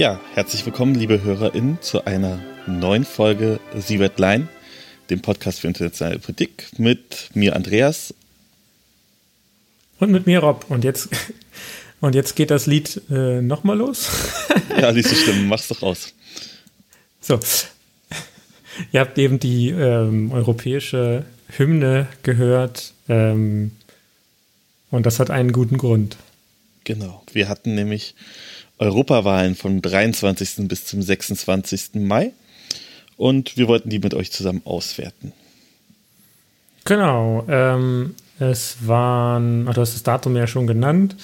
Ja, herzlich willkommen, liebe HörerInnen, zu einer neuen Folge Sie wird Line, dem Podcast für internationale Politik mit mir Andreas. Und mit mir Rob. Und jetzt, und jetzt geht das Lied äh, nochmal los. ja, liest du Stimmen, mach's doch raus. So. Ihr habt eben die ähm, europäische Hymne gehört. Ähm, und das hat einen guten Grund. Genau. Wir hatten nämlich Europawahlen vom 23. bis zum 26. Mai. Und wir wollten die mit euch zusammen auswerten. Genau. Ähm, es waren, du hast das Datum ja schon genannt.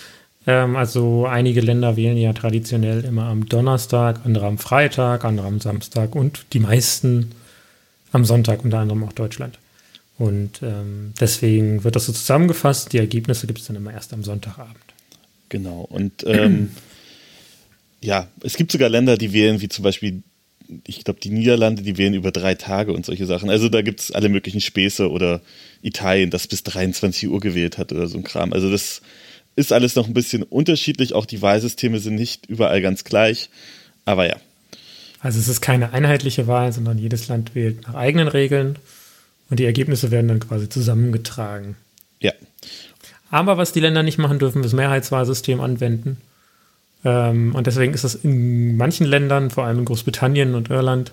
Ähm, also einige Länder wählen ja traditionell immer am Donnerstag, andere am Freitag, andere am Samstag und die meisten am Sonntag, unter anderem auch Deutschland. Und ähm, deswegen wird das so zusammengefasst. Die Ergebnisse gibt es dann immer erst am Sonntagabend. Genau. Und ähm, ja, es gibt sogar Länder, die wählen, wie zum Beispiel, ich glaube, die Niederlande, die wählen über drei Tage und solche Sachen. Also da gibt es alle möglichen Späße oder Italien, das bis 23 Uhr gewählt hat oder so ein Kram. Also das ist alles noch ein bisschen unterschiedlich. Auch die Wahlsysteme sind nicht überall ganz gleich. Aber ja. Also es ist keine einheitliche Wahl, sondern jedes Land wählt nach eigenen Regeln und die Ergebnisse werden dann quasi zusammengetragen. Ja. Aber was die Länder nicht machen dürfen, ist Mehrheitswahlsystem anwenden. Ähm, und deswegen ist das in manchen Ländern, vor allem in Großbritannien und Irland,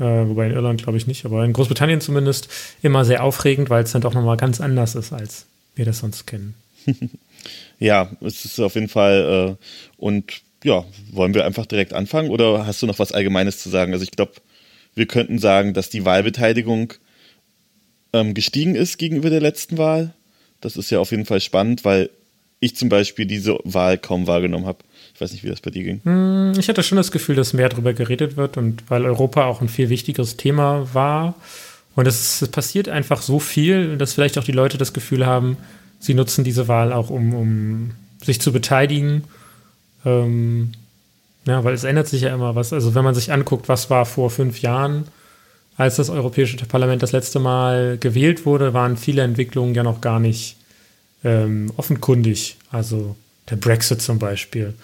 äh, wobei in Irland glaube ich nicht, aber in Großbritannien zumindest, immer sehr aufregend, weil es dann doch nochmal ganz anders ist, als wir das sonst kennen. ja, es ist auf jeden Fall, äh, und ja, wollen wir einfach direkt anfangen oder hast du noch was Allgemeines zu sagen? Also ich glaube, wir könnten sagen, dass die Wahlbeteiligung ähm, gestiegen ist gegenüber der letzten Wahl. Das ist ja auf jeden Fall spannend, weil ich zum Beispiel diese Wahl kaum wahrgenommen habe. Ich weiß nicht, wie das bei dir ging. Hm, ich hatte schon das Gefühl, dass mehr darüber geredet wird und weil Europa auch ein viel wichtigeres Thema war. Und es, es passiert einfach so viel, dass vielleicht auch die Leute das Gefühl haben, sie nutzen diese Wahl auch, um, um sich zu beteiligen. Ähm, ja, weil es ändert sich ja immer was. Also wenn man sich anguckt, was war vor fünf Jahren, als das Europäische Parlament das letzte Mal gewählt wurde, waren viele Entwicklungen ja noch gar nicht ähm, offenkundig. Also der Brexit zum Beispiel.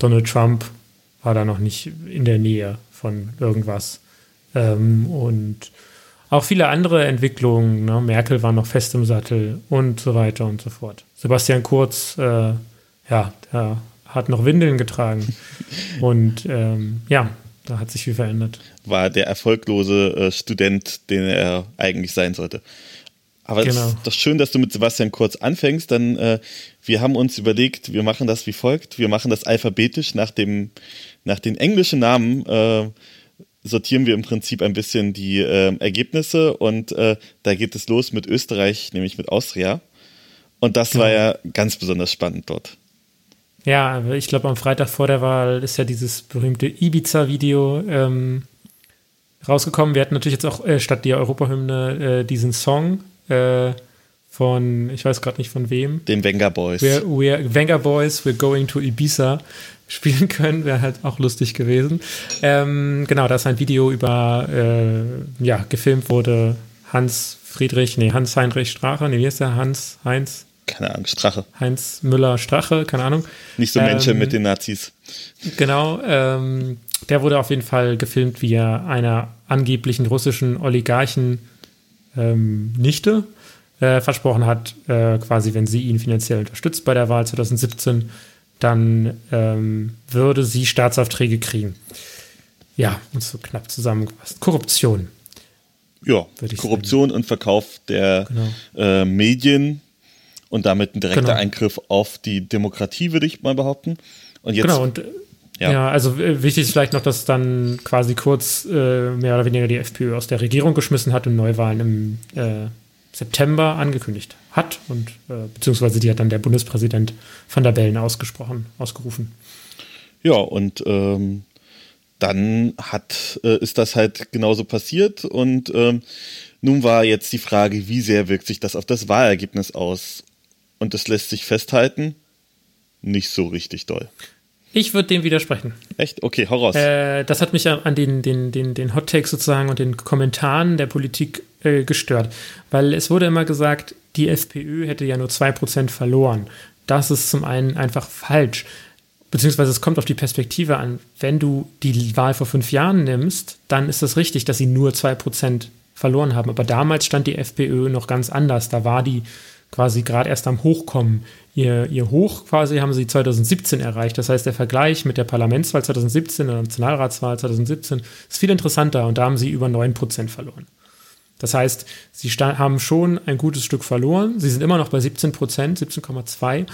Donald Trump war da noch nicht in der Nähe von irgendwas. Ähm, und auch viele andere Entwicklungen. Ne? Merkel war noch fest im Sattel und so weiter und so fort. Sebastian Kurz, äh, ja, der hat noch Windeln getragen. und ähm, ja, da hat sich viel verändert. War der erfolglose äh, Student, den er eigentlich sein sollte. Aber genau. es ist doch schön, dass du mit Sebastian Kurz anfängst. Dann, äh, wir haben uns überlegt, wir machen das wie folgt. Wir machen das alphabetisch nach dem, nach den englischen Namen. Äh, sortieren wir im Prinzip ein bisschen die äh, Ergebnisse und äh, da geht es los mit Österreich, nämlich mit Austria. Und das genau. war ja ganz besonders spannend dort. Ja, ich glaube, am Freitag vor der Wahl ist ja dieses berühmte Ibiza-Video ähm, rausgekommen. Wir hatten natürlich jetzt auch äh, statt der Europahymne äh, diesen Song äh, von, ich weiß gerade nicht von wem. Den Wenger Boys. We're, we're, Wenger Boys, We're Going to Ibiza spielen können, wäre halt auch lustig gewesen. Ähm, genau, da ist ein Video über, äh, ja, gefilmt wurde Hans Friedrich, nee, Hans Heinrich Strache, nee, wie heißt der? Hans Heinz? Keine Ahnung, Strache. Heinz Müller Strache, keine Ahnung. Nicht so Menschen ähm, mit den Nazis. Genau, ähm, der wurde auf jeden Fall gefilmt, wie er einer angeblichen russischen Oligarchen ähm, Nichte äh, versprochen hat, äh, quasi, wenn sie ihn finanziell unterstützt bei der Wahl 2017, dann ähm, würde sie Staatsaufträge kriegen. Ja, und so knapp zusammengefasst. Korruption. Ja, Korruption sagen. und Verkauf der genau. äh, Medien und damit ein direkter genau. Eingriff auf die Demokratie, würde ich mal behaupten. Und jetzt genau, und ja. ja, also wichtig ist vielleicht noch, dass dann quasi kurz äh, mehr oder weniger die FPÖ aus der Regierung geschmissen hat und Neuwahlen im äh, September angekündigt hat und äh, beziehungsweise die hat dann der Bundespräsident van der Bellen ausgesprochen, ausgerufen. Ja, und ähm, dann hat, äh, ist das halt genauso passiert und ähm, nun war jetzt die Frage, wie sehr wirkt sich das auf das Wahlergebnis aus? Und das lässt sich festhalten, nicht so richtig doll. Ich würde dem widersprechen. Echt? Okay, hau raus. Äh, das hat mich an den, den, den, den Hot Takes sozusagen und den Kommentaren der Politik äh, gestört. Weil es wurde immer gesagt, die FPÖ hätte ja nur 2% verloren. Das ist zum einen einfach falsch. beziehungsweise es kommt auf die Perspektive an. Wenn du die Wahl vor fünf Jahren nimmst, dann ist es richtig, dass sie nur zwei Prozent verloren haben. Aber damals stand die FPÖ noch ganz anders. Da war die quasi gerade erst am Hochkommen. Ihr, ihr Hoch quasi haben sie 2017 erreicht. Das heißt, der Vergleich mit der Parlamentswahl 2017 oder Nationalratswahl 2017 ist viel interessanter und da haben sie über 9% verloren. Das heißt, sie haben schon ein gutes Stück verloren. Sie sind immer noch bei 17% 17,2.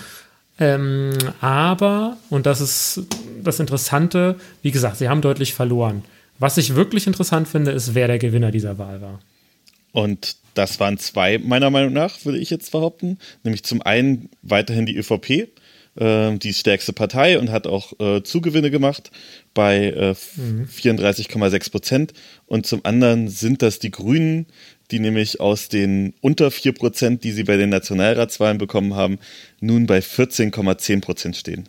Ähm, aber, und das ist das Interessante, wie gesagt, sie haben deutlich verloren. Was ich wirklich interessant finde, ist, wer der Gewinner dieser Wahl war. Und das waren zwei, meiner Meinung nach, würde ich jetzt behaupten. Nämlich zum einen weiterhin die ÖVP, äh, die stärkste Partei und hat auch äh, Zugewinne gemacht bei äh, mhm. 34,6 Prozent. Und zum anderen sind das die Grünen, die nämlich aus den unter 4 Prozent, die sie bei den Nationalratswahlen bekommen haben, nun bei 14,10 Prozent stehen.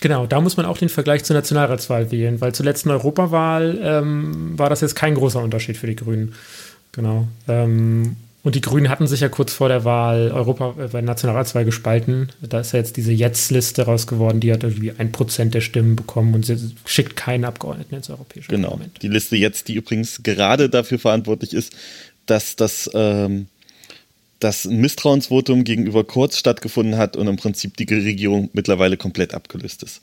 Genau, da muss man auch den Vergleich zur Nationalratswahl wählen, weil zur letzten Europawahl ähm, war das jetzt kein großer Unterschied für die Grünen. Genau. Ähm, und die Grünen hatten sich ja kurz vor der Wahl Europa äh, bei der Nationalratswahl gespalten. Da ist ja jetzt diese Jetzt-Liste raus geworden, die hat irgendwie ein Prozent der Stimmen bekommen und sie schickt keinen Abgeordneten ins Europäische genau. Parlament. Genau. Die Liste jetzt, die übrigens gerade dafür verantwortlich ist, dass das, ähm, das Misstrauensvotum gegenüber Kurz stattgefunden hat und im Prinzip die Regierung mittlerweile komplett abgelöst ist.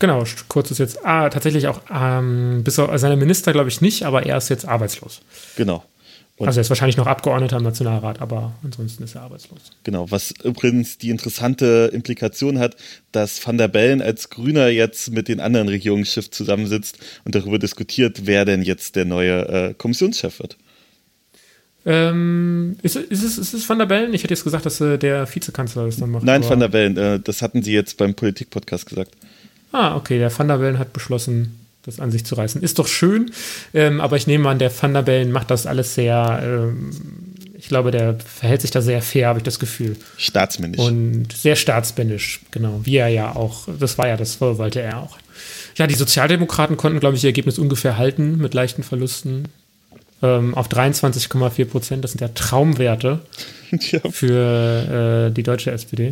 Genau, Kurz ist jetzt ah, tatsächlich auch, ähm, bis auf seine Minister glaube ich nicht, aber er ist jetzt arbeitslos. Genau. Und also er ist wahrscheinlich noch Abgeordneter im Nationalrat, aber ansonsten ist er arbeitslos. Genau, was übrigens die interessante Implikation hat, dass Van der Bellen als Grüner jetzt mit den anderen Regierungschefs zusammensitzt und darüber diskutiert, wer denn jetzt der neue äh, Kommissionschef wird. Ähm, ist, ist, es, ist es Van der Bellen? Ich hätte jetzt gesagt, dass äh, der Vizekanzler das dann macht. Nein, Van der Bellen, äh, das hatten sie jetzt beim Politik-Podcast gesagt. Ah, okay, der Van der Bellen hat beschlossen, das an sich zu reißen. Ist doch schön, ähm, aber ich nehme an, der Van der Bellen macht das alles sehr, ähm, ich glaube, der verhält sich da sehr fair, habe ich das Gefühl. Staatsmännisch. Und sehr staatsmännisch, genau. Wie er ja auch, das war ja das, wollte er auch. Ja, die Sozialdemokraten konnten, glaube ich, ihr Ergebnis ungefähr halten mit leichten Verlusten. Ähm, auf 23,4 Prozent, das sind ja Traumwerte ja. für äh, die deutsche SPD.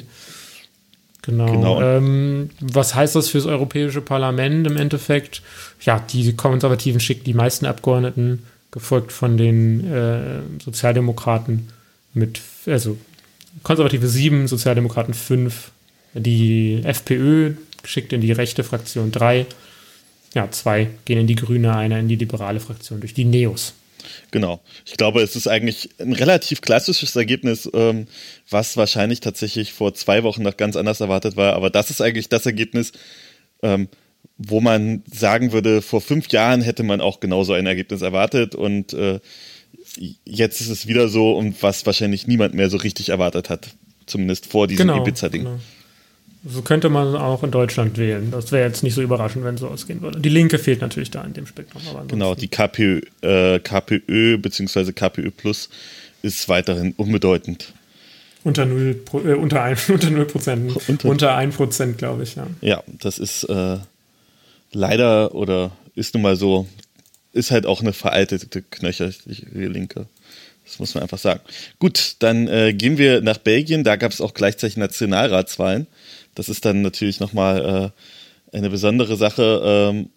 Genau. genau. Ähm, was heißt das fürs Europäische Parlament im Endeffekt? Ja, die Konservativen schicken die meisten Abgeordneten, gefolgt von den äh, Sozialdemokraten mit, also Konservative sieben, Sozialdemokraten fünf, die FPÖ geschickt in die rechte Fraktion drei, ja, zwei gehen in die grüne, einer in die liberale Fraktion durch die Neos. Genau. Ich glaube, es ist eigentlich ein relativ klassisches Ergebnis, ähm, was wahrscheinlich tatsächlich vor zwei Wochen noch ganz anders erwartet war. Aber das ist eigentlich das Ergebnis, ähm, wo man sagen würde, vor fünf Jahren hätte man auch genauso ein Ergebnis erwartet. Und äh, jetzt ist es wieder so, und was wahrscheinlich niemand mehr so richtig erwartet hat. Zumindest vor diesem genau, Ibiza-Ding. Genau. So könnte man auch in Deutschland wählen. Das wäre jetzt nicht so überraschend, wenn es so ausgehen würde. Die Linke fehlt natürlich da in dem Spektrum. genau, die KPÖ, äh, KPÖ bzw. KPÖ Plus ist weiterhin unbedeutend. Unter 0, äh, unter 1, unter 0 Prozent. Unter, unter 1 Prozent, glaube ich, ja. Ja, das ist äh, leider oder ist nun mal so, ist halt auch eine veraltete knöcherliche Linke. Das muss man einfach sagen. Gut, dann äh, gehen wir nach Belgien. Da gab es auch gleichzeitig Nationalratswahlen. Das ist dann natürlich nochmal äh, eine besondere Sache. Ähm,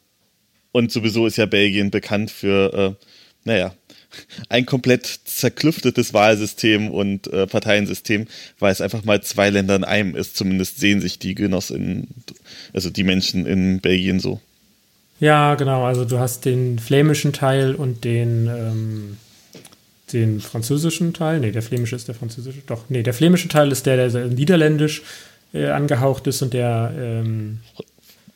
und sowieso ist ja Belgien bekannt für, äh, naja, ein komplett zerklüftetes Wahlsystem und äh, Parteiensystem, weil es einfach mal zwei Länder in einem ist. Zumindest sehen sich die Genossinnen, also die Menschen in Belgien so. Ja, genau. Also du hast den flämischen Teil und den, ähm, den französischen Teil. Nee, der flämische ist der französische. Doch, nee, der flämische Teil ist der, der niederländisch äh, angehaucht ist und der ähm,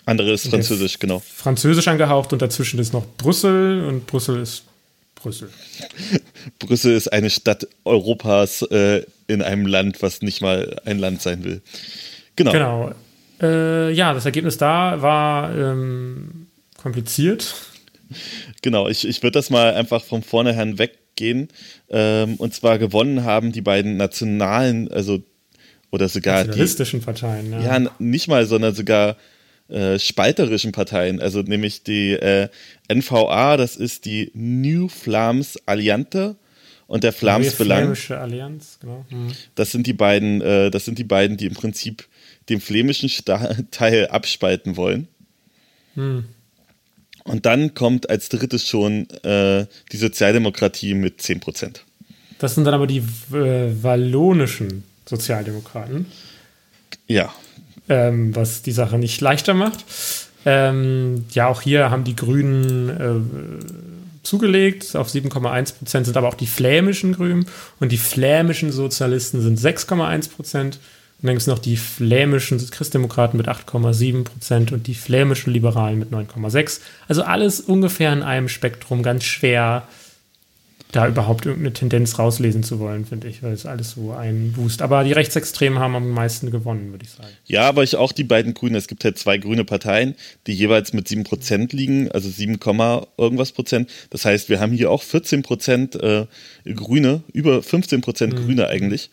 andere ist Französisch, genau. Französisch angehaucht und dazwischen ist noch Brüssel und Brüssel ist Brüssel. Brüssel ist eine Stadt Europas äh, in einem Land, was nicht mal ein Land sein will. Genau. Genau. Äh, ja, das Ergebnis da war ähm, kompliziert. Genau, ich, ich würde das mal einfach von vornherein weggehen. Ähm, und zwar gewonnen haben die beiden nationalen, also oder sogar die Parteien. Ja. ja, nicht mal, sondern sogar äh, spalterischen Parteien. Also nämlich die äh, NVA, das ist die New Flams Alliante und der Flams Belang. Allianz, genau. Mhm. Das sind die beiden, äh, das sind die beiden, die im Prinzip den flämischen Teil abspalten wollen. Hm. Und dann kommt als drittes schon äh, die Sozialdemokratie mit 10 Prozent. Das sind dann aber die äh, wallonischen Sozialdemokraten. Ja. Ähm, was die Sache nicht leichter macht. Ähm, ja, auch hier haben die Grünen äh, zugelegt. Auf 7,1 Prozent sind aber auch die flämischen Grünen und die flämischen Sozialisten sind 6,1 Prozent. Und dann gibt es noch die flämischen Christdemokraten mit 8,7 Prozent und die flämischen Liberalen mit 9,6. Also alles ungefähr in einem Spektrum, ganz schwer da überhaupt irgendeine Tendenz rauslesen zu wollen, finde ich, weil es alles so ein Boost. Aber die Rechtsextremen haben am meisten gewonnen, würde ich sagen. Ja, aber ich auch die beiden Grünen. Es gibt halt zwei grüne Parteien, die jeweils mit 7 Prozent liegen, also 7, irgendwas Prozent. Das heißt, wir haben hier auch 14 Prozent äh, Grüne, über 15 Prozent mhm. Grüne eigentlich,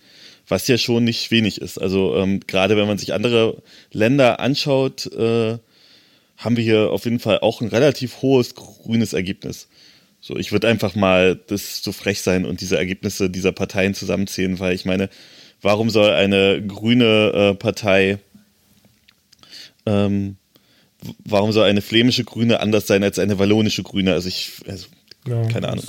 was ja schon nicht wenig ist. Also ähm, gerade wenn man sich andere Länder anschaut, äh, haben wir hier auf jeden Fall auch ein relativ hohes grünes Ergebnis. So, ich würde einfach mal das so frech sein und diese Ergebnisse dieser Parteien zusammenzählen, weil ich meine, warum soll eine grüne äh, Partei, ähm, warum soll eine flämische Grüne anders sein als eine wallonische Grüne? Also ich, also, ja, keine Ahnung.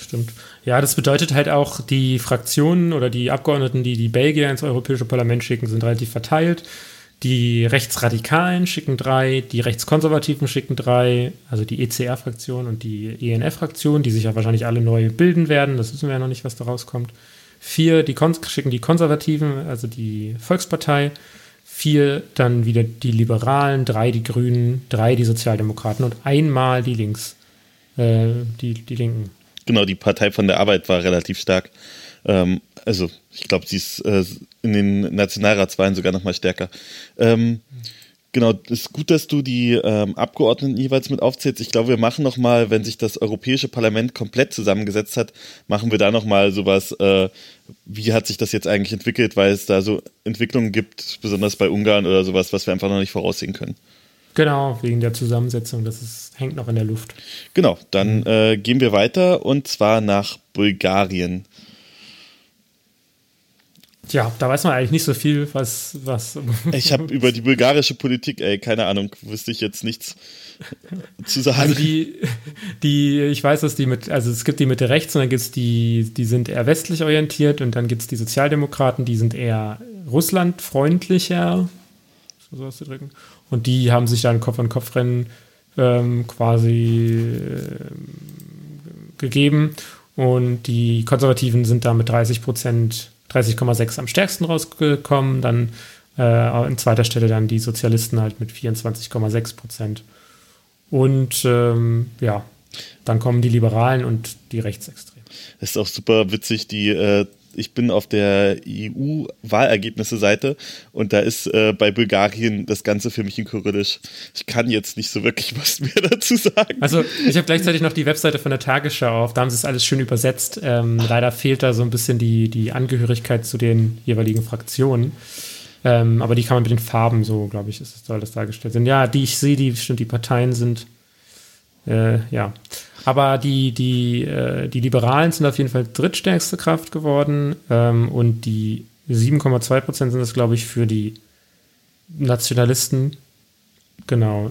Stimmt. Ja, das bedeutet halt auch, die Fraktionen oder die Abgeordneten, die die Belgier ins Europäische Parlament schicken, sind relativ verteilt. Die Rechtsradikalen schicken drei, die Rechtskonservativen schicken drei, also die ECR-Fraktion und die ENF-Fraktion, die sich ja wahrscheinlich alle neu bilden werden. Das wissen wir ja noch nicht, was da rauskommt. Vier die schicken die Konservativen, also die Volkspartei. Vier dann wieder die Liberalen, drei die Grünen, drei die Sozialdemokraten und einmal die Links, äh, die, die Linken. Genau, die Partei von der Arbeit war relativ stark. Ähm, also ich glaube, sie ist äh, in den Nationalratswahlen sogar noch mal stärker. Ähm, genau, es ist gut, dass du die ähm, Abgeordneten jeweils mit aufzählst. Ich glaube, wir machen noch mal, wenn sich das Europäische Parlament komplett zusammengesetzt hat, machen wir da noch mal sowas. Äh, wie hat sich das jetzt eigentlich entwickelt, weil es da so Entwicklungen gibt, besonders bei Ungarn oder sowas, was wir einfach noch nicht voraussehen können. Genau, wegen der Zusammensetzung, das ist, hängt noch in der Luft. Genau, dann äh, gehen wir weiter und zwar nach Bulgarien. Tja, da weiß man eigentlich nicht so viel, was. was ich habe über die bulgarische Politik, ey, keine Ahnung, wüsste ich jetzt nichts zu sagen. Also die, die, ich weiß, dass die mit, also es gibt die Mitte rechts und dann gibt es die, die sind eher westlich orientiert und dann gibt es die Sozialdemokraten, die sind eher russlandfreundlicher, so auszudrücken. Und die haben sich dann Kopf-an-Kopf-Rennen ähm, quasi äh, gegeben. Und die Konservativen sind da mit 30 Prozent 30,6 am stärksten rausgekommen. Dann äh, an zweiter Stelle dann die Sozialisten halt mit 24,6 Prozent. Und ähm, ja, dann kommen die Liberalen und die Rechtsextremen. Ist auch super witzig, die äh, ich bin auf der EU-Wahlergebnisse-Seite und da ist äh, bei Bulgarien das Ganze für mich in Kyrillisch. Ich kann jetzt nicht so wirklich was mehr dazu sagen. Also ich habe gleichzeitig noch die Webseite von der Tagesschau auf, da haben sie es alles schön übersetzt. Ähm, leider fehlt da so ein bisschen die, die Angehörigkeit zu den jeweiligen Fraktionen. Ähm, aber die kann man mit den Farben so, glaube ich, ist, soll das dargestellt sein. Ja, die ich sehe, die stimmt, die Parteien sind äh, ja. Aber die, die, äh, die Liberalen sind auf jeden Fall drittstärkste Kraft geworden ähm, und die 7,2 Prozent sind es, glaube ich, für die Nationalisten. Genau.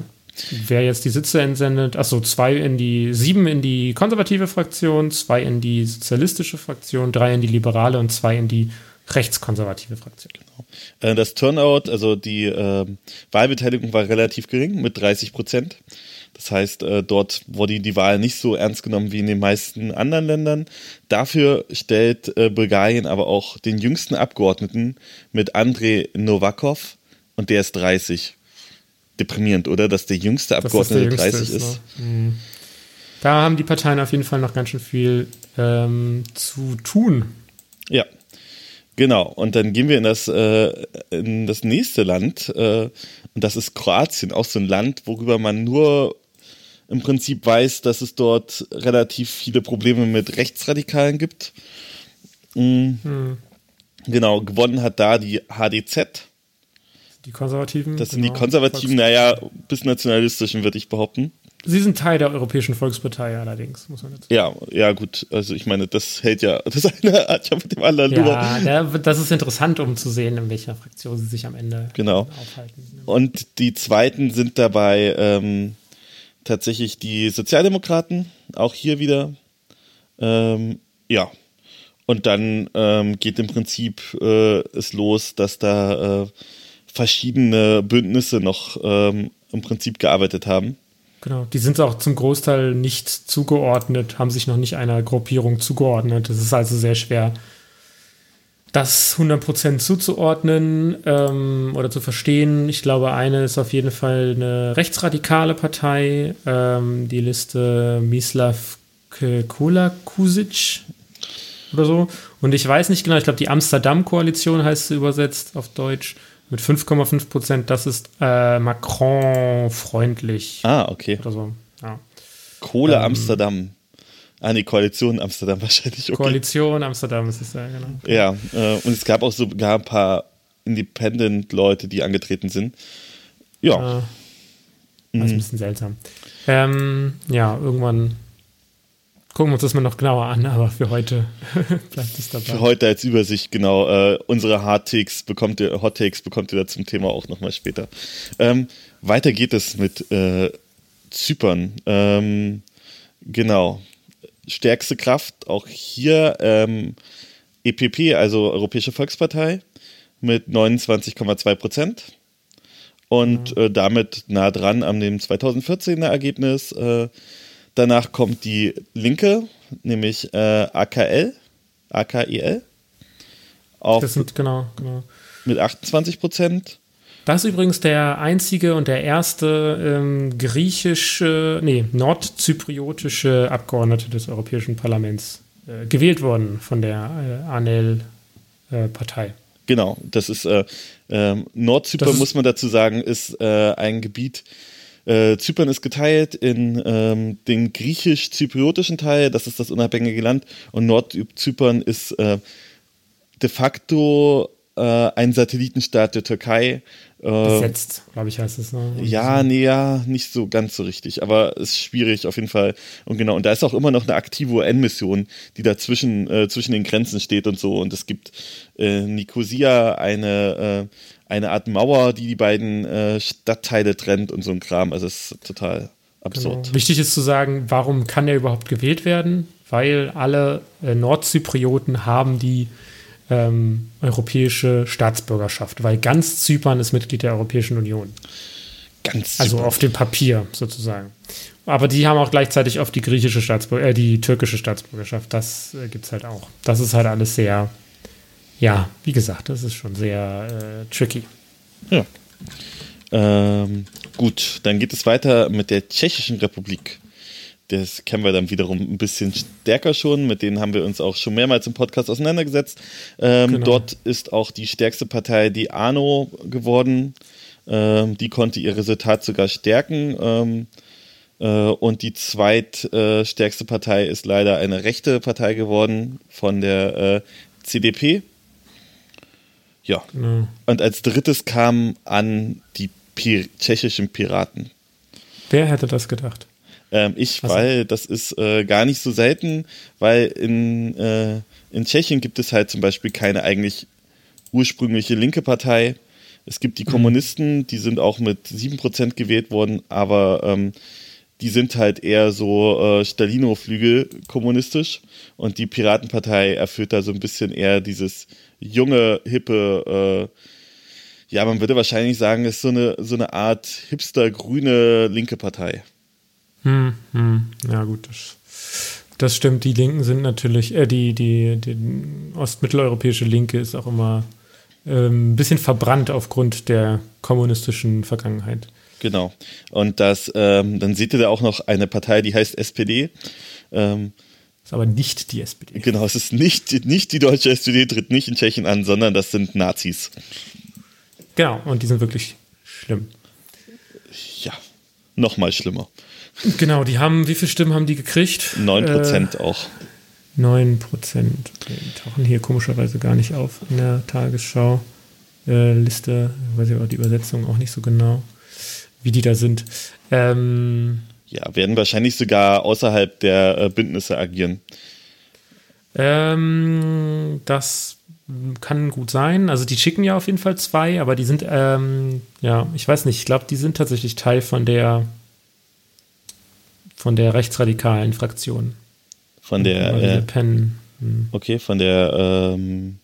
Wer jetzt die Sitze entsendet, achso, zwei in die, sieben in die konservative Fraktion, zwei in die sozialistische Fraktion, drei in die liberale und zwei in die rechtskonservative Fraktion. Genau. Äh, das Turnout, also die äh, Wahlbeteiligung war relativ gering mit 30 Prozent. Das heißt, äh, dort wurde die Wahl nicht so ernst genommen wie in den meisten anderen Ländern. Dafür stellt äh, Bulgarien aber auch den jüngsten Abgeordneten mit Andrei Novakov und der ist 30. Deprimierend, oder? Dass der jüngste Abgeordnete der jüngste 30 ist. ist. Mhm. Da haben die Parteien auf jeden Fall noch ganz schön viel ähm, zu tun. Ja, Genau, und dann gehen wir in das, äh, in das nächste Land, äh, und das ist Kroatien, auch so ein Land, worüber man nur im Prinzip weiß, dass es dort relativ viele Probleme mit Rechtsradikalen gibt. Mhm. Hm. Genau, gewonnen hat da die HDZ. Die Konservativen. Das sind genau. die Konservativen, naja, bis nationalistischen, würde ich behaupten. Sie sind Teil der Europäischen Volkspartei allerdings, muss man dazu sagen. Ja, ja, gut. Also ich meine, das hält ja das eine hat ja mit dem anderen ja, Ja, das ist interessant, um zu sehen, in welcher Fraktion sie sich am Ende genau. aufhalten. Und die zweiten sind dabei ähm, tatsächlich die Sozialdemokraten, auch hier wieder. Ähm, ja. Und dann ähm, geht im Prinzip äh, es los, dass da äh, verschiedene Bündnisse noch ähm, im Prinzip gearbeitet haben. Genau, die sind auch zum Großteil nicht zugeordnet, haben sich noch nicht einer Gruppierung zugeordnet. Es ist also sehr schwer, das 100% zuzuordnen ähm, oder zu verstehen. Ich glaube, eine ist auf jeden Fall eine rechtsradikale Partei, ähm, die Liste Mislav Kolakusic oder so. Und ich weiß nicht genau, ich glaube, die Amsterdam-Koalition heißt sie übersetzt auf Deutsch mit 5,5 Prozent. Das ist äh, Macron-freundlich. Ah, okay. Oder so. Ja. Kohle ähm, Amsterdam. Ah, nee, Koalition Amsterdam wahrscheinlich. Okay. Koalition Amsterdam ist es ja, genau. Ja, äh, und es gab auch sogar ein paar Independent-Leute, die angetreten sind. Ja. Äh, das ist ein bisschen seltsam. Ähm, ja, irgendwann gucken wir uns das mal noch genauer an, aber für heute bleibt es dabei. Für heute als Übersicht, genau. Äh, unsere Hot Takes bekommt ihr, Hot Takes bekommt ihr da zum Thema auch nochmal später. Ähm, weiter geht es mit äh, Zypern. Ähm, genau. Stärkste Kraft, auch hier ähm, EPP, also Europäische Volkspartei, mit 29,2 Prozent. Und mhm. äh, damit nah dran an dem 2014er Ergebnis. Äh, Danach kommt die linke, nämlich äh, AKL, AKIL. Auf das sind genau, genau. Mit 28 Prozent. Das ist übrigens der einzige und der erste ähm, griechische, nee, nordzypriotische Abgeordnete des Europäischen Parlaments äh, gewählt worden von der äh, ANEL-Partei. Äh, genau, das ist äh, ähm, Nordzypern, muss man dazu sagen, ist äh, ein Gebiet, äh, Zypern ist geteilt in ähm, den griechisch-zypriotischen Teil, das ist das unabhängige Land, und Nordzypern ist äh, de facto äh, ein Satellitenstaat der Türkei. Äh, Besetzt, glaube ich, heißt es. Ne? Ja, nee, ja, nicht so ganz so richtig, aber es ist schwierig auf jeden Fall. Und genau, und da ist auch immer noch eine aktive UN-Mission, die da zwischen, äh, zwischen den Grenzen steht und so. Und es gibt äh, Nicosia, eine äh, eine Art Mauer, die die beiden äh, Stadtteile trennt und so ein Kram. Also es ist total absurd. Genau. Wichtig ist zu sagen, warum kann er überhaupt gewählt werden? Weil alle äh, Nordzyprioten haben die ähm, europäische Staatsbürgerschaft, weil ganz Zypern ist Mitglied der Europäischen Union. Ganz also Zypern. Also auf dem Papier sozusagen. Aber die haben auch gleichzeitig oft die griechische Staatsbürgerschaft, äh, die türkische Staatsbürgerschaft. Das äh, gibt es halt auch. Das ist halt alles sehr ja, wie gesagt, das ist schon sehr äh, tricky. Ja. Ähm, gut, dann geht es weiter mit der Tschechischen Republik. Das kennen wir dann wiederum ein bisschen stärker schon. Mit denen haben wir uns auch schon mehrmals im Podcast auseinandergesetzt. Ähm, genau. Dort ist auch die stärkste Partei die ANO geworden. Ähm, die konnte ihr Resultat sogar stärken. Ähm, äh, und die zweitstärkste äh, Partei ist leider eine rechte Partei geworden von der äh, CDP. Ja. Genau. Und als drittes kamen an die Pir tschechischen Piraten. Wer hätte das gedacht? Ähm, ich, also. weil das ist äh, gar nicht so selten, weil in, äh, in Tschechien gibt es halt zum Beispiel keine eigentlich ursprüngliche linke Partei. Es gibt die mhm. Kommunisten, die sind auch mit 7% gewählt worden, aber ähm, die sind halt eher so äh, Stalino-Flügel kommunistisch und die Piratenpartei erfüllt da so ein bisschen eher dieses junge, hippe, äh, ja, man würde wahrscheinlich sagen, ist so eine, so eine Art hipster-grüne linke Partei. Hm, hm, ja, gut, das, das stimmt. Die Linken sind natürlich, äh, die, die, die ostmitteleuropäische Linke ist auch immer ähm, ein bisschen verbrannt aufgrund der kommunistischen Vergangenheit. Genau. Und das, ähm, dann seht ihr da auch noch eine Partei, die heißt SPD. Ähm, ist aber nicht die SPD. Genau, es ist nicht, nicht die deutsche SPD, tritt nicht in Tschechien an, sondern das sind Nazis. Genau, und die sind wirklich schlimm. Ja, noch mal schlimmer. Genau, die haben, wie viele Stimmen haben die gekriegt? 9% äh, auch. 9 Prozent. Die tauchen hier komischerweise gar nicht auf in der Tagesschau. Äh, weiß ich auch die Übersetzung auch nicht so genau, wie die da sind. Ähm, Ja, werden wahrscheinlich sogar außerhalb der äh, Bündnisse agieren. Ähm, das kann gut sein. Also die schicken ja auf jeden Fall zwei, aber die sind, ähm, ja, ich weiß nicht, ich glaube, die sind tatsächlich Teil von der von der rechtsradikalen Fraktion. Von der äh, Pen. Hm. Okay, von der ähm,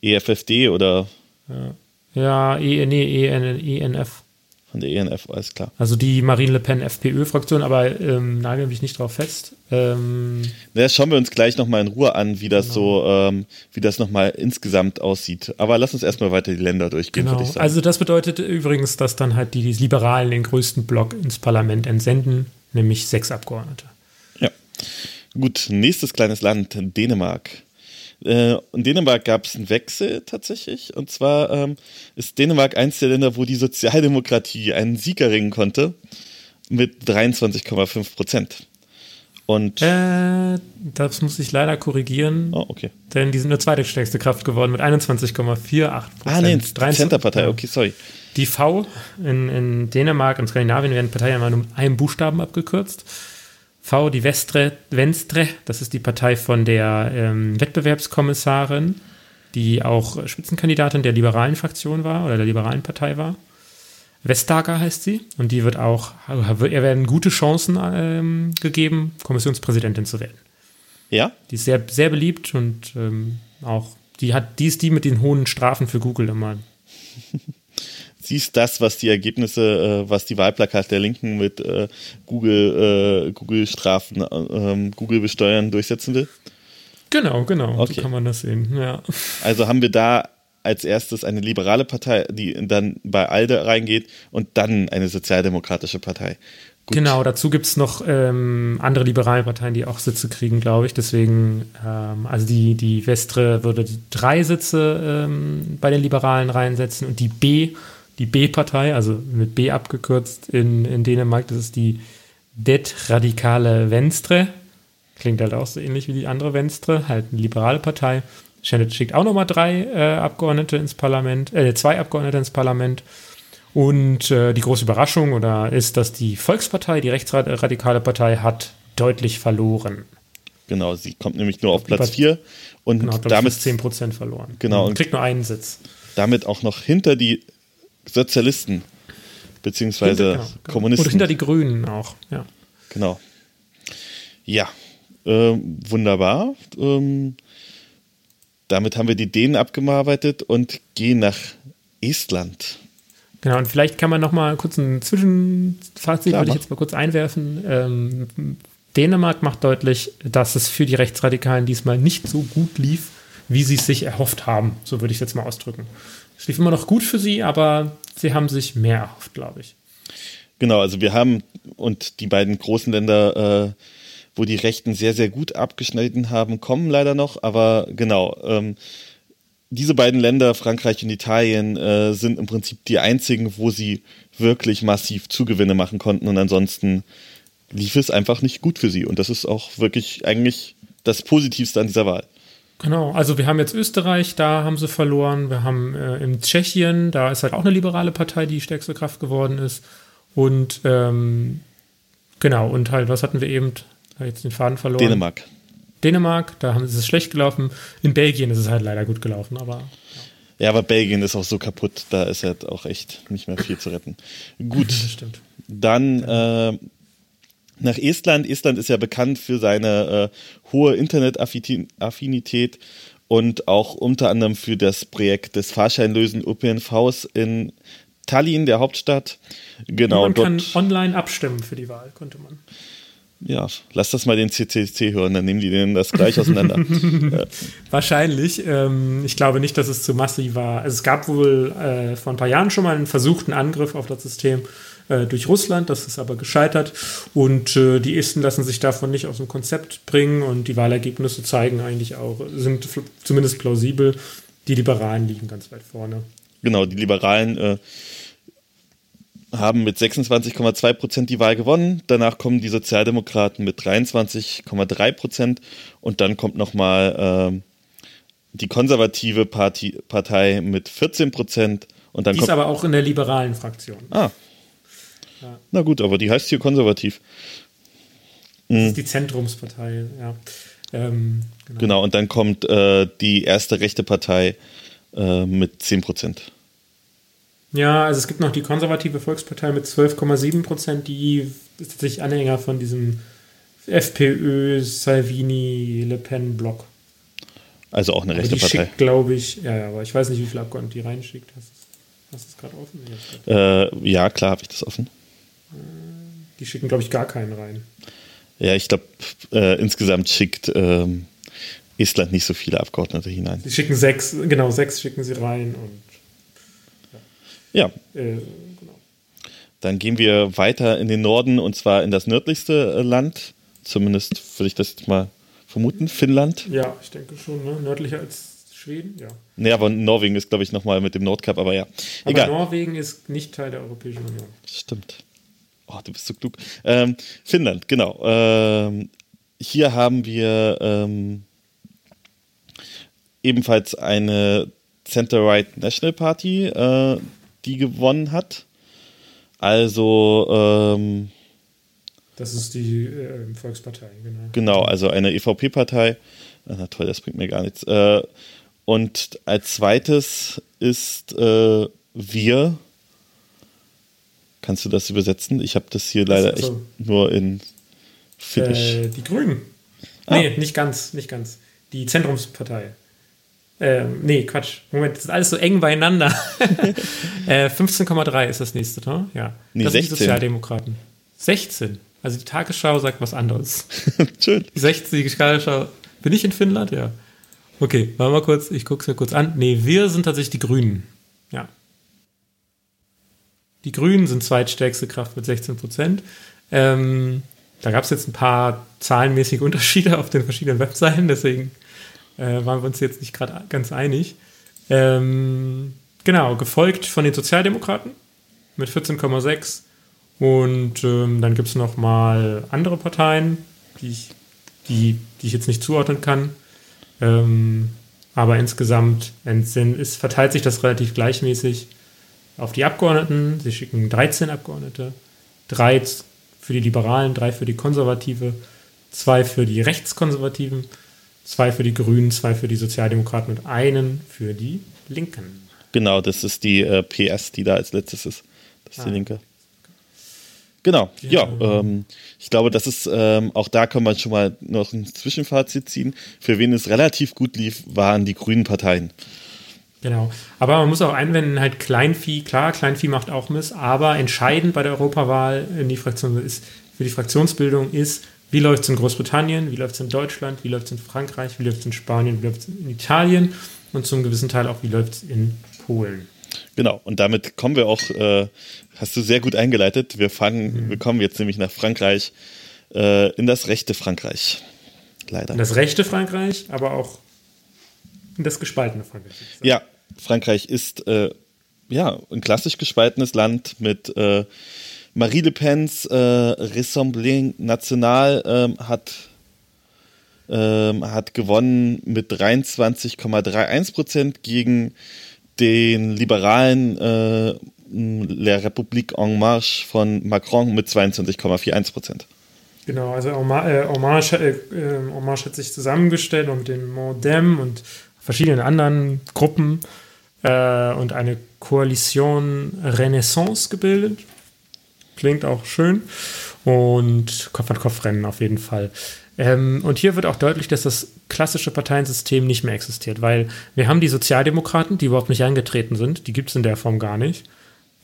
EFFD oder? Ja, ja e, nee, EN, ENF. Von der ENF, alles klar. Also die Marine Le Pen FPÖ-Fraktion, aber ähm, nageln mich nicht drauf fest. Ähm, ja, schauen wir uns gleich nochmal in Ruhe an, wie das genau. so, ähm, wie das nochmal insgesamt aussieht. Aber lass uns erstmal weiter die Länder durchgehen, genau. würde ich sagen. Also das bedeutet übrigens, dass dann halt die, die Liberalen den größten Block ins Parlament entsenden, nämlich sechs Abgeordnete. Ja. Gut, nächstes kleines Land, Dänemark. Äh, in Dänemark gab es einen Wechsel tatsächlich. Und zwar ähm, ist Dänemark eins der Länder, wo die Sozialdemokratie einen Sieg erringen konnte mit 23,5 Prozent. Und äh, das muss ich leider korrigieren. Oh, okay. Denn die sind nur zweitstärkste Kraft geworden mit 21,48 Prozent. Ah, nee, Centerpartei, okay, sorry. Die V in, in Dänemark und Skandinavien werden Parteien immer nur mit einem Buchstaben abgekürzt. V, die Vestre, Venstre, das ist die Partei von der ähm, Wettbewerbskommissarin, die auch Spitzenkandidatin der liberalen Fraktion war oder der liberalen Partei war. Vestager heißt sie und die wird auch, ihr werden gute Chancen ähm, gegeben, Kommissionspräsidentin zu werden. Ja? Die ist sehr, sehr beliebt und ähm, auch, die hat, die ist die mit den hohen Strafen für Google immer. sie ist das, was die Ergebnisse, äh, was die Wahlplakate der Linken mit äh, Google, äh, Google-Strafen, ähm, Google besteuern durchsetzen will? Genau, genau, okay. so kann man das sehen, ja. Also haben wir da als erstes eine liberale Partei, die dann bei ALDE reingeht und dann eine sozialdemokratische Partei. Gut. Genau, dazu gibt es noch ähm, andere liberale Parteien, die auch Sitze kriegen, glaube ich. Deswegen, ähm, also die, die Vestre würde drei Sitze ähm, bei den Liberalen reinsetzen und die B die B-Partei, also mit B abgekürzt in, in Dänemark, das ist die Det Radikale Venstre. Klingt halt auch so ähnlich wie die andere Venstre, halt eine liberale Partei. Janet schickt auch nochmal drei äh, Abgeordnete ins Parlament, äh, zwei Abgeordnete ins Parlament. Und äh, die große Überraschung oder ist, dass die Volkspartei, die rechtsradikale Partei, hat deutlich verloren. Genau, sie kommt nämlich nur auf Platz 4 und genau, damit 10 Prozent verloren. Genau. Und kriegt nur einen Sitz. Damit auch noch hinter die Sozialisten beziehungsweise genau, genau. Kommunisten. Oder hinter die Grünen auch, ja. Genau. Ja, äh, wunderbar. Ähm, damit haben wir die Dänen abgearbeitet und gehen nach Estland. Genau, und vielleicht kann man noch mal kurz ein Zwischenfazit, würde ich jetzt mal kurz einwerfen. Ähm, Dänemark macht deutlich, dass es für die Rechtsradikalen diesmal nicht so gut lief, wie sie es sich erhofft haben. So würde ich es jetzt mal ausdrücken. Es lief immer noch gut für sie, aber sie haben sich mehr erhofft, glaube ich. Genau, also wir haben und die beiden großen Länder, äh, wo die Rechten sehr, sehr gut abgeschnitten haben, kommen leider noch, aber genau, ähm, diese beiden Länder, Frankreich und Italien, äh, sind im Prinzip die einzigen, wo sie wirklich massiv Zugewinne machen konnten und ansonsten lief es einfach nicht gut für sie. Und das ist auch wirklich eigentlich das Positivste an dieser Wahl. Genau, also wir haben jetzt Österreich, da haben sie verloren. Wir haben äh, in Tschechien, da ist halt auch eine liberale Partei, die stärkste Kraft geworden ist. Und ähm, genau, und halt, was hatten wir eben? Da jetzt den Faden verloren. Dänemark. Dänemark, da haben sie es schlecht gelaufen. In Belgien ist es halt leider gut gelaufen, aber. Ja. Ja, aber Belgien ist auch so kaputt, da ist halt auch echt nicht mehr viel zu retten. Gut. Das stimmt. Dann äh, nach Estland. Estland ist ja bekannt für seine äh, hohe Internetaffinität und auch unter anderem für das Projekt des Fahrscheinlösen ÖPNVs in Tallinn, der Hauptstadt. Genau. Man kann online abstimmen für die Wahl, konnte man. Ja, lass das mal den CCC hören, dann nehmen die denen das gleich auseinander. Wahrscheinlich. Ähm, ich glaube nicht, dass es zu massiv war. Also es gab wohl äh, vor ein paar Jahren schon mal einen versuchten Angriff auf das System äh, durch Russland. Das ist aber gescheitert. Und äh, die Esten lassen sich davon nicht aus dem Konzept bringen. Und die Wahlergebnisse zeigen eigentlich auch, sind zumindest plausibel. Die Liberalen liegen ganz weit vorne. Genau, die Liberalen äh, haben mit 26,2 Prozent die Wahl gewonnen. Danach kommen die Sozialdemokraten mit 23,3 Prozent. Und dann kommt nochmal äh, die konservative Parti Partei mit 14 Prozent. Und dann die ist aber auch in der liberalen Fraktion. Ah, Ja. Na gut, aber die heißt hier konservativ. Das ist hm. die Zentrumspartei, ja. Ähm, genau. genau. und dann kommt äh, die erste rechte Partei äh, mit 10 Prozent. Ja, also es gibt noch die konservative Volkspartei mit 12,7 Prozent, die ist tatsächlich Anhänger von diesem FPÖ, Salvini, Le Pen-Block. Also auch eine rechte die Partei. Schickt, glaube ich, ja, ja, aber ich weiß nicht, wie viele Abgeordnete die reinschickt. Hast, hast du es gerade offen? Äh, ja, klar habe ich das offen. Äh, die schicken, glaube ich, gar keinen rein. Ja, ich glaube, äh, insgesamt schickt ähm, Estland nicht so viele Abgeordnete hinein. Sie schicken sechs, genau, sechs schicken sie rein und ja. ja. Äh, genau. Dann gehen wir weiter in den Norden und zwar in das nördlichste äh, Land. Zumindest würde ich das jetzt mal vermuten, Finnland. Ja, ich denke schon, ne? nördlicher als Schweden, ja. Nee, aber Norwegen ist, glaube ich, nochmal mit dem Nordkap, aber ja. Aber Egal. Norwegen ist nicht Teil der Europäischen Union. Stimmt. Oh, du bist so klug. Ähm, Finnland, genau. Ähm, hier haben wir ähm, ebenfalls eine Center-Right National Party, äh, die gewonnen hat. Also ähm, das ist die äh, Volkspartei, genau. Genau, also eine EVP-Partei. Na toll, das bringt mir gar nichts. Äh, und als zweites ist äh, wir. Kannst du das übersetzen? Ich habe das hier leider also, echt nur in Finnisch. Äh, die Grünen. Ah. Nee, nicht ganz, nicht ganz. Die Zentrumspartei. Ähm, nee, Quatsch. Moment, das ist alles so eng beieinander. äh, 15,3 ist das nächste, ne? Ja. Nee, das 16. sind die Sozialdemokraten. 16. Also die Tagesschau sagt was anderes. Schön. Die 16. Tagesschau. Bin ich in Finnland? Ja. Okay, warte mal kurz, ich gucke es mir kurz an. Nee, wir sind tatsächlich die Grünen. Ja. Die Grünen sind zweitstärkste Kraft mit 16 Prozent. Ähm, da gab es jetzt ein paar zahlenmäßige Unterschiede auf den verschiedenen Webseiten, deswegen äh, waren wir uns jetzt nicht gerade ganz einig. Ähm, genau, gefolgt von den Sozialdemokraten mit 14,6 und ähm, dann gibt es noch mal andere Parteien, die ich, die, die ich jetzt nicht zuordnen kann. Ähm, aber insgesamt ist, verteilt sich das relativ gleichmäßig auf die Abgeordneten. Sie schicken 13 Abgeordnete, drei für die Liberalen, drei für die Konservative, zwei für die Rechtskonservativen, zwei für die Grünen, zwei für die Sozialdemokraten und einen für die Linken. Genau, das ist die äh, PS, die da als letztes ist. Das ist ah. die Linke. Genau, ja. ja ähm, ich glaube, das ist, ähm, auch da kann man schon mal noch ein Zwischenfazit ziehen. Für wen es relativ gut lief, waren die grünen Parteien. Genau. Aber man muss auch einwenden, halt Kleinvieh, klar, Kleinvieh macht auch Miss, aber entscheidend bei der Europawahl in die Fraktion ist, für die Fraktionsbildung ist, wie läuft es in Großbritannien, wie läuft es in Deutschland, wie läuft es in Frankreich, wie läuft es in Spanien, wie läuft es in Italien und zum gewissen Teil auch, wie läuft es in Polen. Genau, und damit kommen wir auch, äh, hast du sehr gut eingeleitet. Wir fangen, mhm. wir kommen jetzt nämlich nach Frankreich, äh, in das rechte Frankreich. Leider. In das rechte Frankreich, aber auch das gespaltene Frankreich. Ja, Frankreich ist äh, ja ein klassisch gespaltenes Land mit äh, Marie Le Pen's äh, Ressemblance National ähm, hat ähm, hat gewonnen mit 23,31 Prozent gegen den liberalen äh, La République en Marche von Macron mit 22,41 Prozent. Genau, also En Marche, äh, äh, en Marche hat sich zusammengestellt und mit dem Modem und verschiedenen anderen Gruppen äh, und eine Koalition Renaissance gebildet. Klingt auch schön. Und Kopf-an-Kopf-Rennen auf jeden Fall. Ähm, und hier wird auch deutlich, dass das klassische Parteiensystem nicht mehr existiert, weil wir haben die Sozialdemokraten, die überhaupt nicht angetreten sind, die gibt es in der Form gar nicht.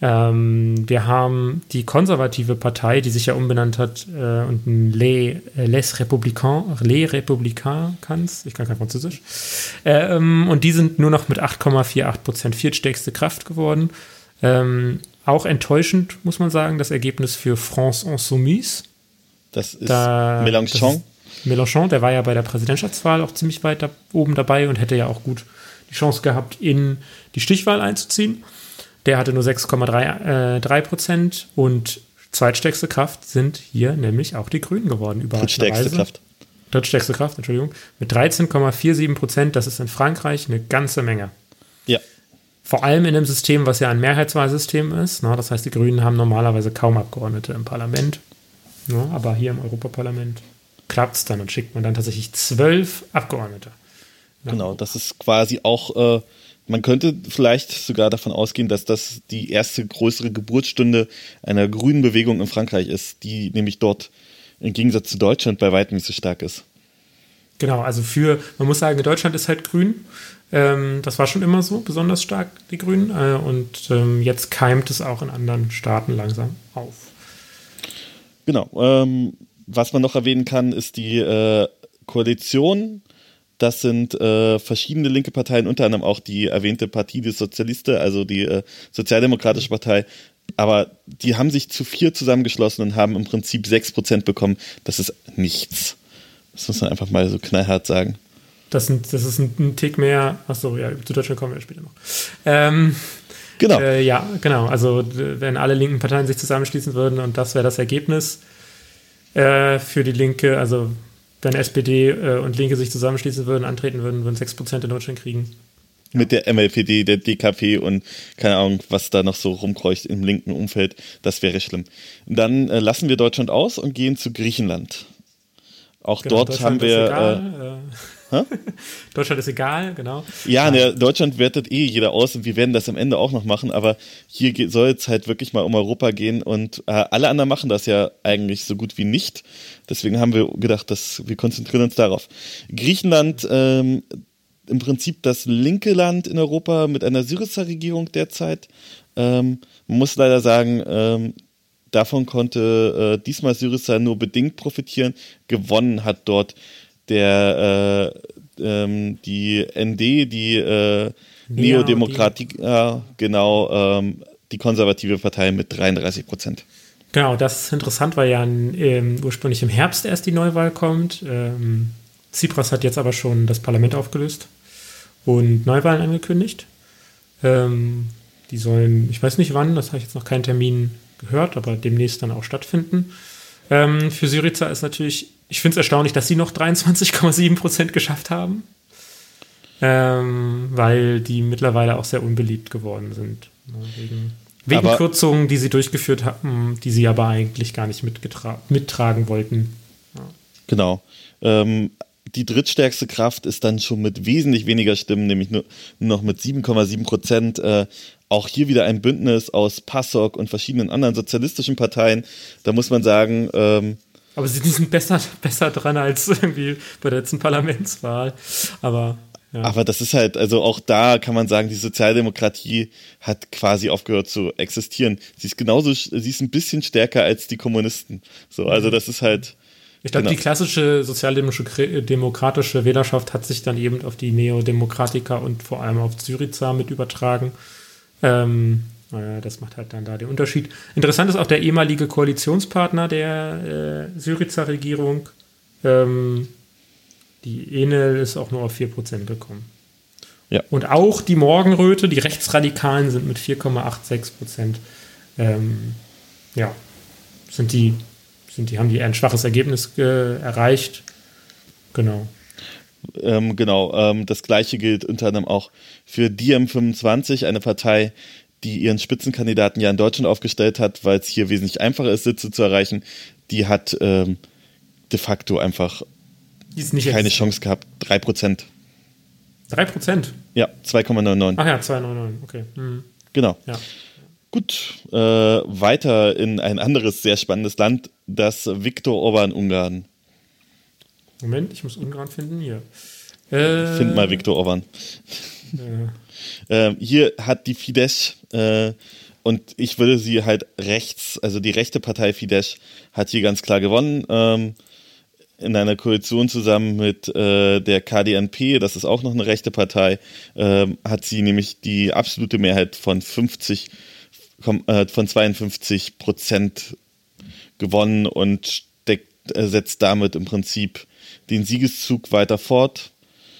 Ähm, wir haben die konservative Partei, die sich ja umbenannt hat äh, und Les, äh, Les Républicains, Les Républicains, ich kann kein Französisch, ähm, und die sind nur noch mit 8,48 Prozent viertstärkste Kraft geworden. Ähm, auch enttäuschend, muss man sagen, das Ergebnis für France Insoumise. Das ist da, Mélenchon. Mélenchon, der war ja bei der Präsidentschaftswahl auch ziemlich weit da oben dabei und hätte ja auch gut die Chance gehabt, in die Stichwahl einzuziehen. Der hatte nur 6,3 äh, Prozent und zweitstärkste Kraft sind hier nämlich auch die Grünen geworden. Drittstärkste Kraft. Drittstärkste Kraft, Entschuldigung. Mit 13,47 Prozent, das ist in Frankreich eine ganze Menge. Ja. Vor allem in einem System, was ja ein Mehrheitswahlsystem ist. Ne? Das heißt, die Grünen haben normalerweise kaum Abgeordnete im Parlament. Ne? Aber hier im Europaparlament klappt es dann und schickt man dann tatsächlich zwölf Abgeordnete. Genau, das ist quasi auch, äh, man könnte vielleicht sogar davon ausgehen, dass das die erste größere Geburtsstunde einer grünen Bewegung in Frankreich ist, die nämlich dort im Gegensatz zu Deutschland bei weitem nicht so stark ist. Genau, also für, man muss sagen, Deutschland ist halt grün. Ähm, das war schon immer so, besonders stark, die Grünen. Äh, und ähm, jetzt keimt es auch in anderen Staaten langsam auf. Genau. Ähm, was man noch erwähnen kann, ist die äh, Koalition. Das sind äh, verschiedene linke Parteien, unter anderem auch die erwähnte Partie des Sozialiste, also die äh, Sozialdemokratische Partei. Aber die haben sich zu vier zusammengeschlossen und haben im Prinzip sechs Prozent bekommen. Das ist nichts. Das muss man einfach mal so knallhart sagen. Das, sind, das ist ein, ein Tick mehr. Achso, ja, zu Deutschland kommen wir später noch. Ähm, genau. Äh, ja, genau. Also, wenn alle linken Parteien sich zusammenschließen würden und das wäre das Ergebnis äh, für die Linke, also wenn SPD äh, und Linke sich zusammenschließen würden, antreten würden, würden 6% in Deutschland kriegen. Mit der MLPD, der DKP und keine Ahnung, was da noch so rumkreucht im linken Umfeld, das wäre schlimm. Dann äh, lassen wir Deutschland aus und gehen zu Griechenland. Auch genau, dort haben wir. Äh, Deutschland ist egal, genau. Ja, ne, Deutschland wertet eh jeder aus und wir werden das am Ende auch noch machen, aber hier soll es halt wirklich mal um Europa gehen und äh, alle anderen machen das ja eigentlich so gut wie nicht. Deswegen haben wir gedacht, dass wir konzentrieren uns darauf. Griechenland, ähm, im Prinzip das linke Land in Europa mit einer Syriza-Regierung derzeit. Ähm, man muss leider sagen, ähm, davon konnte äh, diesmal Syriza nur bedingt profitieren. Gewonnen hat dort der äh, ähm, die ND, die äh, Neodemokratik, äh, genau, ähm, die konservative Partei mit 33 Prozent. Genau, das ist interessant, weil ja ähm, ursprünglich im Herbst erst die Neuwahl kommt. Ähm, Tsipras hat jetzt aber schon das Parlament aufgelöst und Neuwahlen angekündigt. Ähm, die sollen, ich weiß nicht wann, das habe ich jetzt noch keinen Termin gehört, aber demnächst dann auch stattfinden. Ähm, für Syriza ist natürlich, ich finde es erstaunlich, dass sie noch 23,7 Prozent geschafft haben, ähm, weil die mittlerweile auch sehr unbeliebt geworden sind. Ne, wegen, wegen aber, Kürzungen, die sie durchgeführt haben, die sie aber eigentlich gar nicht mittragen wollten. Ja. Genau. Ähm, die drittstärkste Kraft ist dann schon mit wesentlich weniger Stimmen, nämlich nur, nur noch mit 7,7 Prozent, äh, auch hier wieder ein Bündnis aus PASOK und verschiedenen anderen sozialistischen Parteien. Da muss man sagen, ähm, aber sie sind besser, besser dran als irgendwie bei der letzten Parlamentswahl. Aber ja. Aber das ist halt, also auch da kann man sagen, die Sozialdemokratie hat quasi aufgehört zu existieren. Sie ist genauso, sie ist ein bisschen stärker als die Kommunisten. So, also das ist halt. Ich glaube, genau. die klassische sozialdemokratische Wählerschaft hat sich dann eben auf die Neodemokratiker und vor allem auf Syriza mit übertragen. Ähm, naja, das macht halt dann da den Unterschied. Interessant ist auch der ehemalige Koalitionspartner der äh, Syriza Regierung. Ähm, die Enel ist auch nur auf 4% gekommen. Ja. Und auch die Morgenröte, die Rechtsradikalen sind mit 4,86 Ähm, ja, sind die, sind die, haben die ein schwaches Ergebnis äh, erreicht. Genau. Ähm, genau, ähm, das gleiche gilt unter anderem auch für DiEM25, eine Partei, die ihren Spitzenkandidaten ja in Deutschland aufgestellt hat, weil es hier wesentlich einfacher ist, Sitze zu erreichen. Die hat ähm, de facto einfach keine Chance gehabt. 3%. 3%? Ja, 2,99. Ach ja, 2,99, okay. Mhm. Genau. Ja. Gut, äh, weiter in ein anderes sehr spannendes Land, das Viktor Orban Ungarn. Moment, ich muss Ungarn finden. Hier. Äh, Find mal Viktor Orban. Äh. hier hat die Fidesz äh, und ich würde sie halt rechts, also die rechte Partei Fidesz hat hier ganz klar gewonnen. Ähm, in einer Koalition zusammen mit äh, der KDNP, das ist auch noch eine rechte Partei, äh, hat sie nämlich die absolute Mehrheit von 50, äh, von 52 Prozent gewonnen und steckt, äh, setzt damit im Prinzip den Siegeszug weiter fort.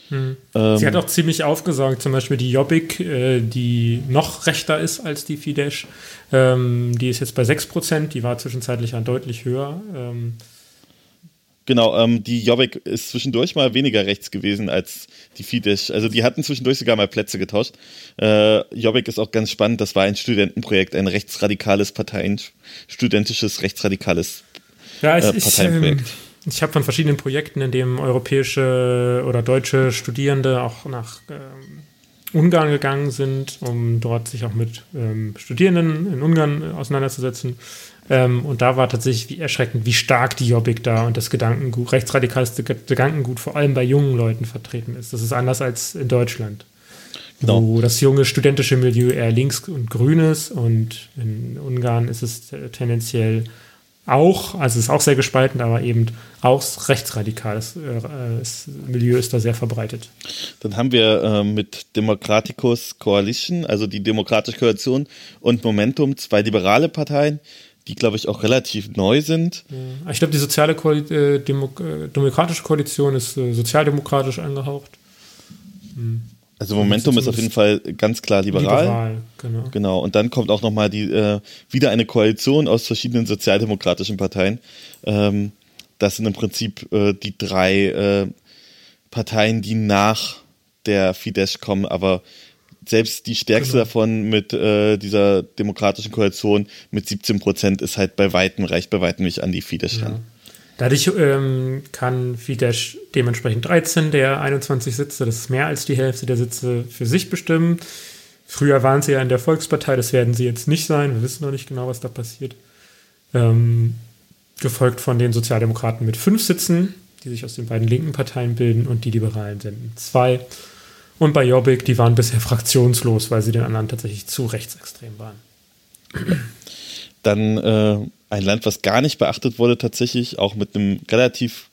Hm. Ähm, Sie hat auch ziemlich aufgesaugt, zum Beispiel die Jobbik, äh, die noch rechter ist als die Fidesz. Ähm, die ist jetzt bei 6%, die war zwischenzeitlich deutlich höher. Ähm, Genau, ähm, die Jobbik ist zwischendurch mal weniger rechts gewesen als die Fidesz. Also die hatten zwischendurch sogar mal Plätze getauscht. Äh, Jobbik ist auch ganz spannend. Das war ein Studentenprojekt, ein rechtsradikales Parteien, studentisches rechtsradikales ja, es, äh, Parteienprojekt. Ich, habe von verschiedenen Projekten, in denen europäische oder deutsche Studierende auch nach ähm, Ungarn gegangen sind, um dort sich auch mit ähm, Studierenden in Ungarn auseinanderzusetzen. Ähm, und da war tatsächlich wie erschreckend, wie stark die Jobbik da und das Gedankengut, rechtsradikales Gedankengut vor allem bei jungen Leuten vertreten ist. Das ist anders als in Deutschland. Genau. Wo das junge studentische Milieu eher links und grün ist und in Ungarn ist es tendenziell auch, also es ist auch sehr gespalten, aber eben auch rechtsradikales äh, Milieu ist da sehr verbreitet. Dann haben wir äh, mit Democraticus Coalition, also die Demokratische Koalition und Momentum zwei liberale Parteien, die glaube ich auch relativ neu sind. Ich glaube, die soziale Koal äh, Demo äh, demokratische Koalition ist äh, sozialdemokratisch angehaucht. Hm. Also Momentum ist auf jeden Fall ganz klar liberal. Liberal, genau. Genau. Und dann kommt auch nochmal die äh, wieder eine Koalition aus verschiedenen sozialdemokratischen Parteien. Ähm, das sind im Prinzip äh, die drei äh, Parteien, die nach der Fidesz kommen, aber selbst die stärkste genau. davon mit äh, dieser demokratischen Koalition mit 17 Prozent ist halt bei weitem, reicht bei weitem nicht an die Fidesz ja. Dadurch ähm, kann Fidesz dementsprechend 13 der 21 Sitze, das ist mehr als die Hälfte der Sitze, für sich bestimmen. Früher waren sie ja in der Volkspartei, das werden sie jetzt nicht sein. Wir wissen noch nicht genau, was da passiert. Ähm, gefolgt von den Sozialdemokraten mit fünf Sitzen, die sich aus den beiden linken Parteien bilden, und die Liberalen senden zwei. Und bei Jobbik, die waren bisher fraktionslos, weil sie den anderen tatsächlich zu rechtsextrem waren. Dann äh, ein Land, was gar nicht beachtet wurde, tatsächlich, auch mit einem relativ,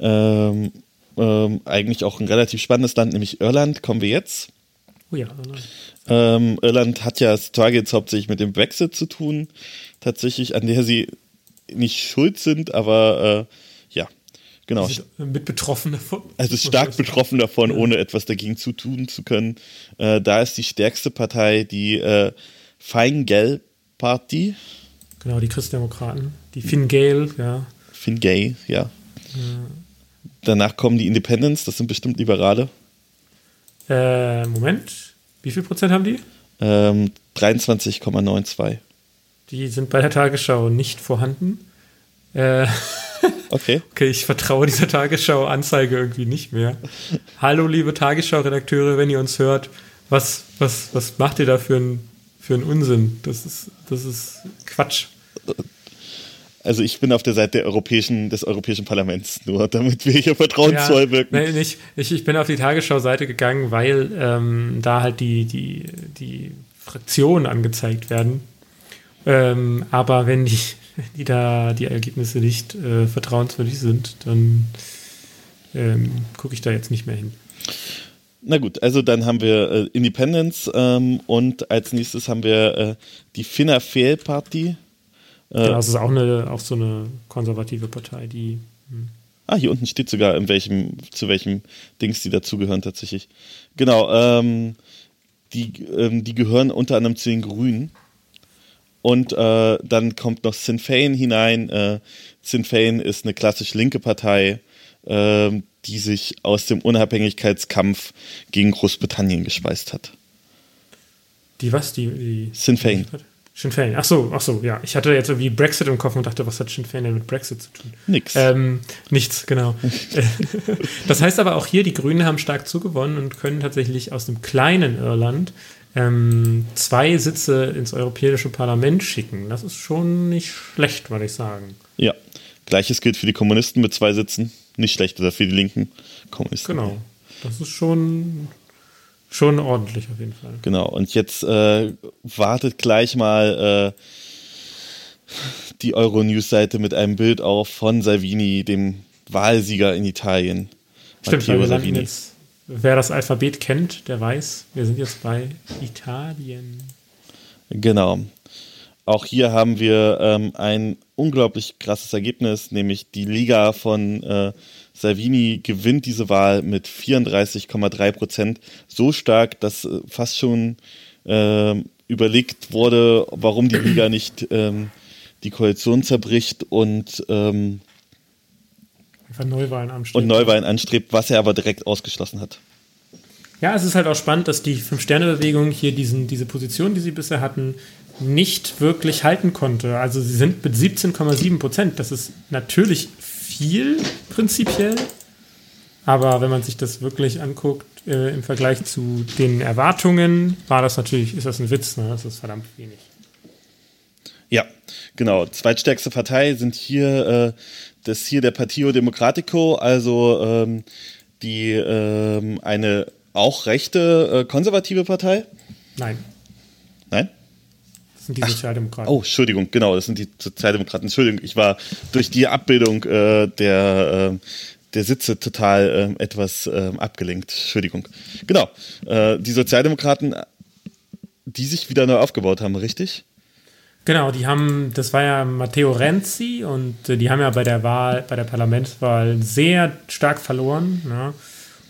ähm, ähm, eigentlich auch ein relativ spannendes Land, nämlich Irland, kommen wir jetzt. Oh ja, Irland. Ähm, Irland hat ja Targets hauptsächlich mit dem Brexit zu tun, tatsächlich, an der sie nicht schuld sind, aber äh, ja, genau. Mit betroffen davon. Also stark betroffen davon, ja. ohne etwas dagegen zu tun zu können. Äh, da ist die stärkste Partei die äh, Fine Gael Party. Genau, die Christdemokraten. Die Finn Gael, ja. Finn Gael, ja. ja. Danach kommen die Independents, das sind bestimmt Liberale. Äh, Moment, wie viel Prozent haben die? Ähm, 23,92. Die sind bei der Tagesschau nicht vorhanden. Äh, okay. okay, ich vertraue dieser Tagesschau-Anzeige irgendwie nicht mehr. Hallo, liebe Tagesschau-Redakteure, wenn ihr uns hört, was, was, was macht ihr da für einen für Unsinn? Das ist, das ist Quatsch. Also ich bin auf der Seite der europäischen, des Europäischen Parlaments, nur damit wir hier vertrauensvoll ja, wirken. Nein, nicht. Ich, ich bin auf die Tagesschau-Seite gegangen, weil ähm, da halt die, die, die Fraktionen angezeigt werden. Ähm, aber wenn die, die da die Ergebnisse nicht äh, vertrauenswürdig sind, dann ähm, gucke ich da jetzt nicht mehr hin. Na gut, also dann haben wir äh, Independence ähm, und als nächstes haben wir äh, die Finna Fail Party. Äh, ja, das ist auch, eine, auch so eine konservative Partei, die. Hm. Ah, hier unten steht sogar, in welchem, zu welchem Dings die dazugehören tatsächlich. Genau, ähm, die, ähm, die gehören unter anderem zu den Grünen. Und äh, dann kommt noch Sinn Fein hinein. Äh, Sinn Fein ist eine klassisch linke Partei, äh, die sich aus dem Unabhängigkeitskampf gegen Großbritannien gespeist hat. Die was? Die, die Sinn Fein. Sinn Fein. Ach so, ach so, ja. Ich hatte jetzt irgendwie Brexit im Kopf und dachte, was hat Sinn Fein denn mit Brexit zu tun? Nix. Ähm, nichts, genau. das heißt aber auch hier, die Grünen haben stark zugewonnen und können tatsächlich aus dem kleinen Irland ähm, zwei Sitze ins Europäische Parlament schicken. Das ist schon nicht schlecht, würde ich sagen. Ja. Gleiches gilt für die Kommunisten mit zwei Sitzen. Nicht schlecht, oder für die linken Kommunisten. Genau. Das ist schon Schon ordentlich auf jeden Fall. Genau, und jetzt äh, wartet gleich mal äh, die Euronews-Seite mit einem Bild auf von Salvini, dem Wahlsieger in Italien. Stimmt, Matteo Salvini. Jetzt, wer das Alphabet kennt, der weiß, wir sind jetzt bei Italien. Genau. Auch hier haben wir ähm, ein unglaublich krasses Ergebnis, nämlich die Liga von äh, Salvini gewinnt diese Wahl mit 34,3 Prozent so stark, dass äh, fast schon äh, überlegt wurde, warum die Liga nicht ähm, die Koalition zerbricht und ähm, Neuwahlen anstrebt. Und Neuwahlen anstrebt, was er aber direkt ausgeschlossen hat. Ja, es ist halt auch spannend, dass die Fünf-Sterne-Bewegung hier diesen, diese Position, die sie bisher hatten, nicht wirklich halten konnte. Also sie sind mit 17,7 Prozent. Das ist natürlich viel prinzipiell, aber wenn man sich das wirklich anguckt äh, im Vergleich zu den Erwartungen, war das natürlich, ist das ein Witz, ne? Das ist verdammt wenig. Ja, genau. Zweitstärkste Partei sind hier äh, das hier der Partio Democratico, also ähm, die ähm, eine auch rechte äh, konservative Partei. Nein? Das sind die Ach, Sozialdemokraten. Oh, Entschuldigung, genau, das sind die Sozialdemokraten. Entschuldigung, ich war durch die Abbildung äh, der äh, der Sitze total äh, etwas äh, abgelenkt. Entschuldigung. Genau. Äh, die Sozialdemokraten, die sich wieder neu aufgebaut haben, richtig? Genau, die haben, das war ja Matteo Renzi und äh, die haben ja bei der Wahl, bei der Parlamentswahl sehr stark verloren ne?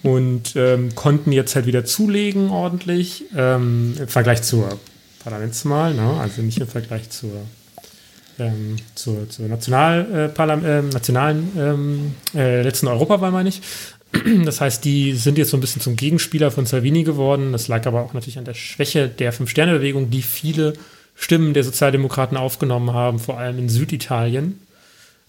und ähm, konnten jetzt halt wieder zulegen ordentlich ähm, im Vergleich zur Parlamentswahl, ne? also nicht im Vergleich zur ähm, zur, zur National, äh, äh, nationalen ähm, äh, letzten Europawahl, meine ich. Das heißt, die sind jetzt so ein bisschen zum Gegenspieler von Salvini geworden. Das lag aber auch natürlich an der Schwäche der Fünf-Sterne-Bewegung, die viele Stimmen der Sozialdemokraten aufgenommen haben, vor allem in Süditalien.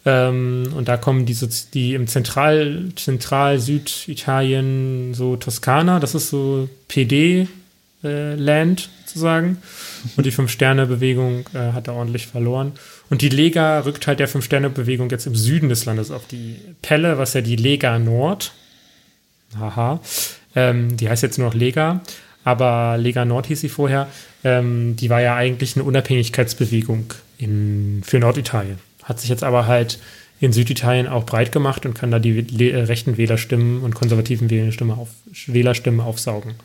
Ähm, und da kommen die, die im Zentral, Zentral Süditalien, so Toskana, das ist so PD-Land äh, sozusagen. Und die Fünf-Sterne-Bewegung äh, hat da ordentlich verloren. Und die Lega rückt halt der Fünf-Sterne-Bewegung jetzt im Süden des Landes auf die Pelle, was ja die Lega Nord. Haha. Ähm, die heißt jetzt nur noch Lega, aber Lega Nord hieß sie vorher. Ähm, die war ja eigentlich eine Unabhängigkeitsbewegung in, für Norditalien. Hat sich jetzt aber halt in Süditalien auch breit gemacht und kann da die Le rechten Wählerstimmen und konservativen Wählerstimmen, auf, Wählerstimmen aufsaugen.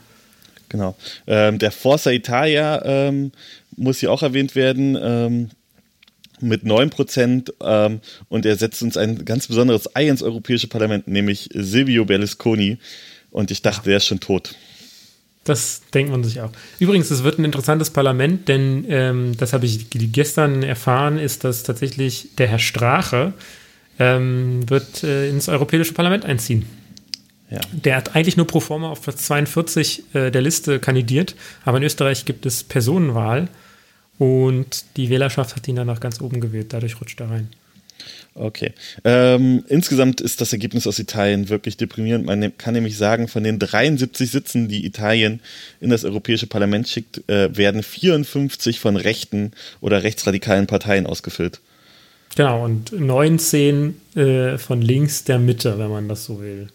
Genau. Ähm, der Forza Italia ähm, muss hier auch erwähnt werden. Ähm, mit 9 Prozent ähm, und er setzt uns ein ganz besonderes Ei ins Europäische Parlament, nämlich Silvio Berlusconi. Und ich dachte, der ist schon tot. Das denkt man sich auch. Übrigens, es wird ein interessantes Parlament, denn ähm, das habe ich gestern erfahren, ist, dass tatsächlich der Herr Strache ähm, wird äh, ins Europäische Parlament einziehen. Ja. Der hat eigentlich nur pro forma auf Platz 42 äh, der Liste kandidiert, aber in Österreich gibt es Personenwahl und die Wählerschaft hat ihn dann nach ganz oben gewählt. Dadurch rutscht er rein. Okay. Ähm, insgesamt ist das Ergebnis aus Italien wirklich deprimierend. Man kann nämlich sagen, von den 73 Sitzen, die Italien in das Europäische Parlament schickt, äh, werden 54 von rechten oder rechtsradikalen Parteien ausgefüllt. Genau, und 19 äh, von links der Mitte, wenn man das so will.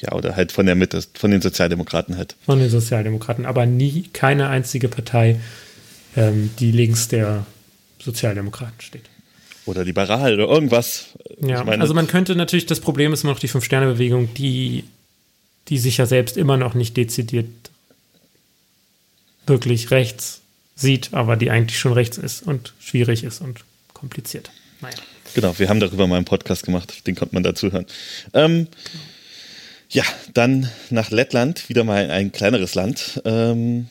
Ja, oder halt von der Mitte, von den Sozialdemokraten halt. Von den Sozialdemokraten, aber nie keine einzige Partei ähm, die links der Sozialdemokraten steht. Oder liberal oder irgendwas. Ja, also man könnte natürlich, das Problem ist immer noch die Fünf-Sterne-Bewegung, die, die sich ja selbst immer noch nicht dezidiert wirklich rechts sieht, aber die eigentlich schon rechts ist und schwierig ist und kompliziert. Naja. Genau, wir haben darüber mal einen Podcast gemacht, den konnte man dazu hören. Ähm, ja, dann nach Lettland, wieder mal ein kleineres Land. Ähm,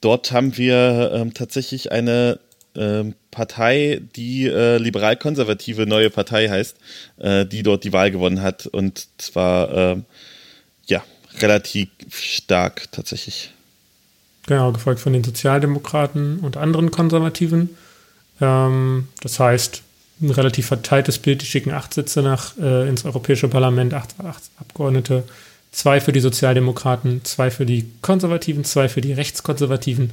Dort haben wir ähm, tatsächlich eine ähm, Partei, die äh, liberal-konservative neue Partei heißt, äh, die dort die Wahl gewonnen hat und zwar äh, ja relativ stark tatsächlich. Genau, gefolgt von den Sozialdemokraten und anderen Konservativen. Ähm, das heißt, ein relativ verteiltes Bild. Die schicken acht Sitze nach äh, ins Europäische Parlament, acht, acht Abgeordnete zwei für die Sozialdemokraten, zwei für die Konservativen, zwei für die Rechtskonservativen,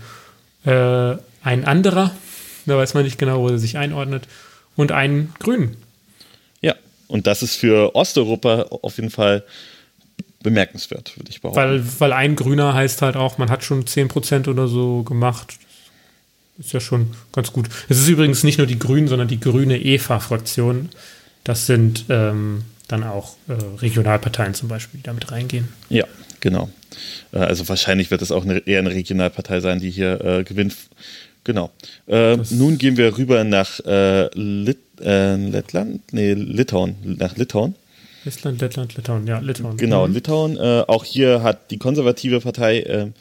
äh, ein anderer, da weiß man nicht genau, wo er sich einordnet, und einen Grünen. Ja, und das ist für Osteuropa auf jeden Fall bemerkenswert, würde ich behaupten. Weil, weil ein Grüner heißt halt auch, man hat schon 10% oder so gemacht. Ist ja schon ganz gut. Es ist übrigens nicht nur die Grünen, sondern die grüne EVA-Fraktion. Das sind ähm, dann auch äh, Regionalparteien zum Beispiel, die damit reingehen. Ja, genau. Äh, also wahrscheinlich wird es auch eine, eher eine Regionalpartei sein, die hier äh, gewinnt. Genau. Äh, nun gehen wir rüber nach äh, Lit Lettland, nee, Litauen, nach Litauen. Estland, Lettland, Litauen, ja, Litauen. Genau, mhm. Litauen. auch hier hat die konservative Partei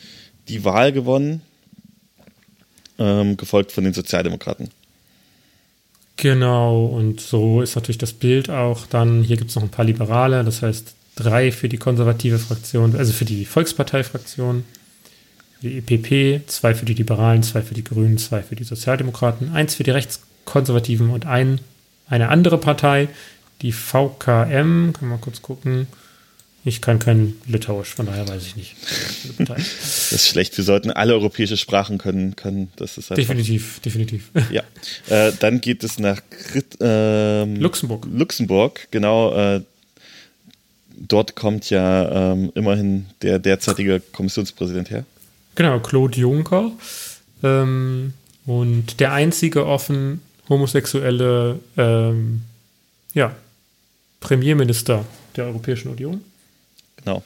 die Wahl gewonnen, ähm, gefolgt von den Sozialdemokraten. Genau, und so ist natürlich das Bild auch dann, hier gibt es noch ein paar Liberale, das heißt drei für die konservative Fraktion, also für die Volksparteifraktion, die EPP, zwei für die Liberalen, zwei für die Grünen, zwei für die Sozialdemokraten, eins für die Rechtskonservativen und ein, eine andere Partei, die VKM, kann man kurz gucken, ich kann kein Litauisch, von daher weiß ich nicht. das ist schlecht. Wir sollten alle europäische Sprachen können. können. Das ist definitiv, definitiv. Ja. Äh, dann geht es nach ähm, Luxemburg. Luxemburg, genau. Äh, dort kommt ja ähm, immerhin der derzeitige Kommissionspräsident her. Genau, Claude Juncker. Ähm, und der einzige offen homosexuelle ähm, ja, Premierminister der Europäischen Union. Genau.